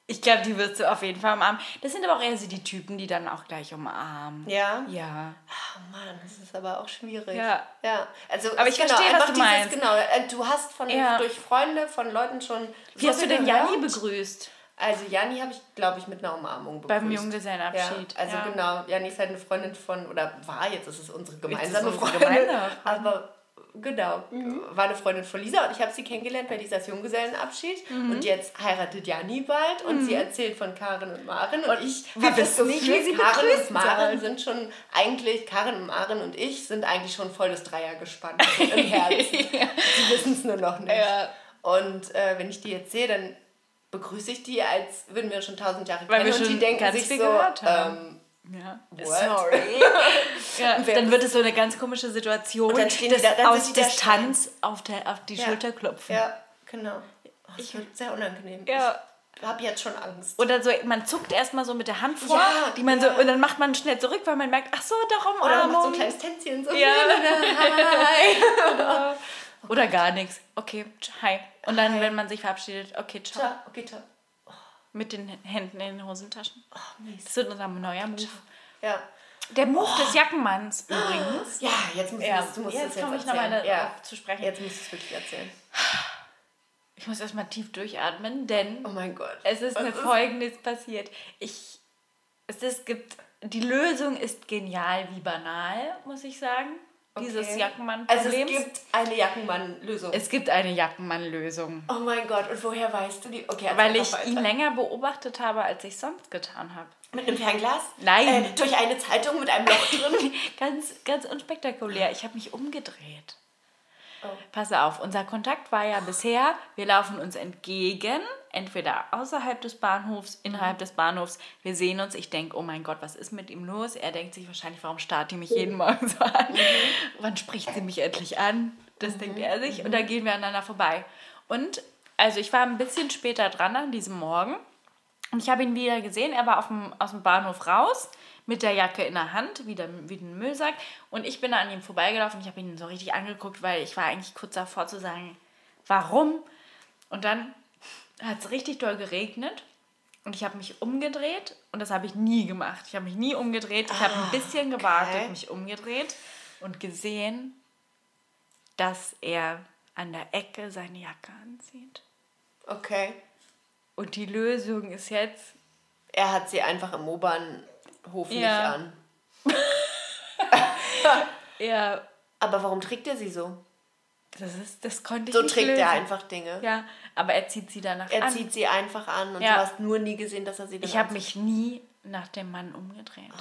Ich glaube, die wirst du auf jeden Fall umarmen. Das sind aber auch eher so die Typen, die dann auch gleich umarmen. Ja? Ja. Oh Mann, das ist aber auch schwierig. Ja. ja. Also, Aber ich genau, verstehe, was einfach du meinst. Genau, äh, du hast von, Ja. durch Freunde von Leuten schon. Wie hast du denn. Janni begrüßt? Also Janni habe ich, glaube ich, mit einer Umarmung begrüßt. Beim Ja, Junggesellenabschied. also ja. genau, Janni ist halt eine Freundin von, oder war, jetzt ist es unsere gemeinsame unsere Freundin. gemeinsame Aber genau, war eine Freundin von Lisa und ich habe sie kennengelernt bei Lisas Junggesellenabschied. Mhm. Und jetzt heiratet Janni bald und sie erzählt von Karin und Maren. Und, ich habe das wissen nicht, wie sie Karin und Maren sind schon eigentlich, Karin und Maren und ich sind eigentlich schon voll das Dreiergespann im Herzen. Sie wissen es nur noch nicht. Ja. Und äh, wenn ich die jetzt sehe, dann begrüße ich die, als würden wir schon tausend Jahre Weil kennen. und die denken sich so, ähm, Ja. What? Sorry. ja, dann wird es so eine ganz komische Situation, Und dann stehen die das da- dann aus die da Distanz auf, der, auf die Ja. Schulter klopfen. ja, genau. Oh, das wird sehr unangenehm. Ja. Ich habe jetzt schon Angst. Oder so, man zuckt erstmal so mit der Hand vor, Ja, die man so, und dann macht man schnell zurück, weil man merkt, ach so, doch Oder man macht so ein kleines Tänzchen. So. Ja. Hi. Oder gar nichts. Okay, hi. Und dann, Hi. wenn man sich verabschiedet, okay, ciao. Ciao, okay, ciao. Mit den Händen in den Hosentaschen. Oh. Das wird unser neuer Move. Ja. Der Move des Jackenmanns übrigens. Ja, jetzt musst Ja, du musst jetzt das jetzt komme ich nochmal ja. zu sprechen. Jetzt musst du es wirklich erzählen. Ich muss erstmal tief durchatmen, denn Oh mein Gott. es ist Was mir folgendes passiert. Ich, es ist, gibt, die Lösung ist genial wie banal, muss ich sagen. Dieses Okay. Jackenmann-Problems. Also es gibt eine Jackenmann-Lösung. es gibt eine Jackenmann-Lösung. Oh mein Gott, und woher weißt du die? Okay, Weil ich weiter. ihn länger beobachtet habe, als ich sonst getan habe. Mit einem Fernglas? Nein. Äh, durch eine Zeitung mit einem Loch drin? Ganz, ganz unspektakulär. Ich habe mich umgedreht. Oh. Pass auf, unser Kontakt war ja bisher, wir laufen uns entgegen, entweder außerhalb des Bahnhofs, innerhalb des Bahnhofs. Wir sehen uns, ich denke, oh mein Gott, was ist mit ihm los? Er denkt sich wahrscheinlich, warum starrt die mich jeden Morgen so an? Wann spricht sie mich endlich an? Das denkt er sich. Und dann gehen wir aneinander vorbei. Und also ich war ein bisschen später dran an diesem Morgen. Und ich habe ihn wieder gesehen. Er war auf dem, aus dem Bahnhof raus mit der Jacke in der Hand, wieder wie ein Müllsack. Und ich bin an ihm vorbeigelaufen. Ich habe ihn so richtig angeguckt, weil ich war eigentlich kurz davor zu sagen, warum? Und dann hat es richtig doll geregnet. Und ich habe mich umgedreht. Und das habe ich nie gemacht. Ich habe mich nie umgedreht. Ich habe ein bisschen gewartet, okay. mich umgedreht und gesehen, dass er an der Ecke seine Jacke anzieht. Okay. Und die Lösung ist jetzt, Er hat sie einfach im U-Bahnhof nicht Ja. an. er Aber warum trägt er sie so? Das, ist, das konnte ich So nicht trägt lösen. er einfach Dinge. Ja, aber er zieht sie danach Er an. zieht sie einfach an und Ja. du hast nur nie gesehen, dass er sie ich habe mich nie nach dem Mann umgedreht.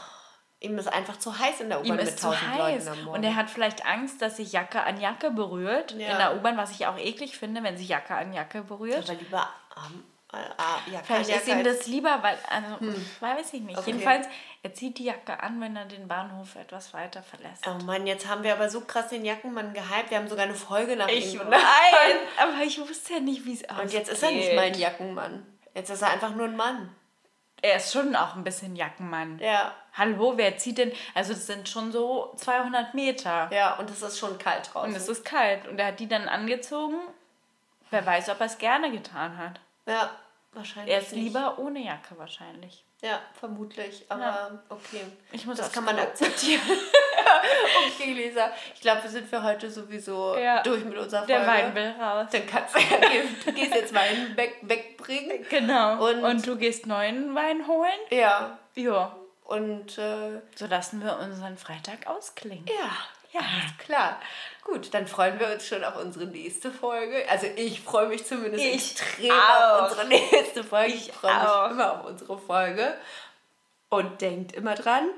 Ihm ist einfach zu heiß in der U-Bahn mit ist zu tausend heiß. Leuten am Morgen. Und er hat vielleicht Angst, dass sich Jacke an Jacke berührt Ja. in der U-Bahn, was ich auch eklig finde, wenn sich Jacke an Jacke berührt. aber lieber ähm, äh, ja, Vielleicht ist ihm das lieber, weil, also, weiß ich nicht. Hm. Okay. Jedenfalls, er zieht die Jacke an, wenn er den Bahnhof etwas weiter verlässt. Oh Mann, jetzt haben wir aber so krass den Jackenmann gehypt. Wir haben sogar eine Folge nach Ich ihm gemacht. aber ich wusste ja nicht, wie es aussieht. Und jetzt ist er nicht mal ein Jackenmann. Jetzt ist er einfach nur ein Mann. er ist schon auch ein bisschen Jackenmann. Ja. Hallo, wer zieht denn? Also das sind schon so 200 Meter. Ja, und es ist schon kalt draußen. Und es ist kalt. Und er hat die dann angezogen. Wer weiß, ob er es gerne getan hat. ja, wahrscheinlich. Er ist lieber ohne Jacke wahrscheinlich. Ja, vermutlich. Aber Ja. okay. Ich muss das kann man akzeptieren. okay, Lisa. Ich glaube, wir sind für heute sowieso Ja. durch mit unserer Der Folge. Wein will raus. Dann kannst du ja gehen. Du gehst jetzt Wein weg, wegbringen. Genau. Und- Und, du gehst neuen Wein holen? Ja. Ja. Und äh, So lassen wir unseren Freitag ausklingen. ja, ja, ist klar. Gut, dann freuen wir uns schon auf unsere nächste Folge. Also ich freue mich zumindest Ich extrem auch. auf unsere nächste Folge. Ich, Ich freue mich immer auf unsere Folge. Und denkt immer dran,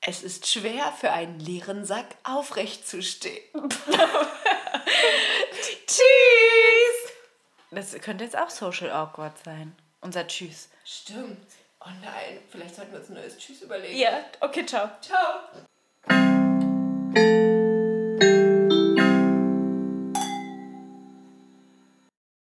es ist schwer für einen leeren Sack aufrecht zu stehen. Tschüss! Das könnte jetzt auch social awkward sein. Unser Tschüss. Stimmt. Oh nein, vielleicht sollten wir uns ein neues Tschüss überlegen. Ja, okay, ciao. Ciao. Thank you.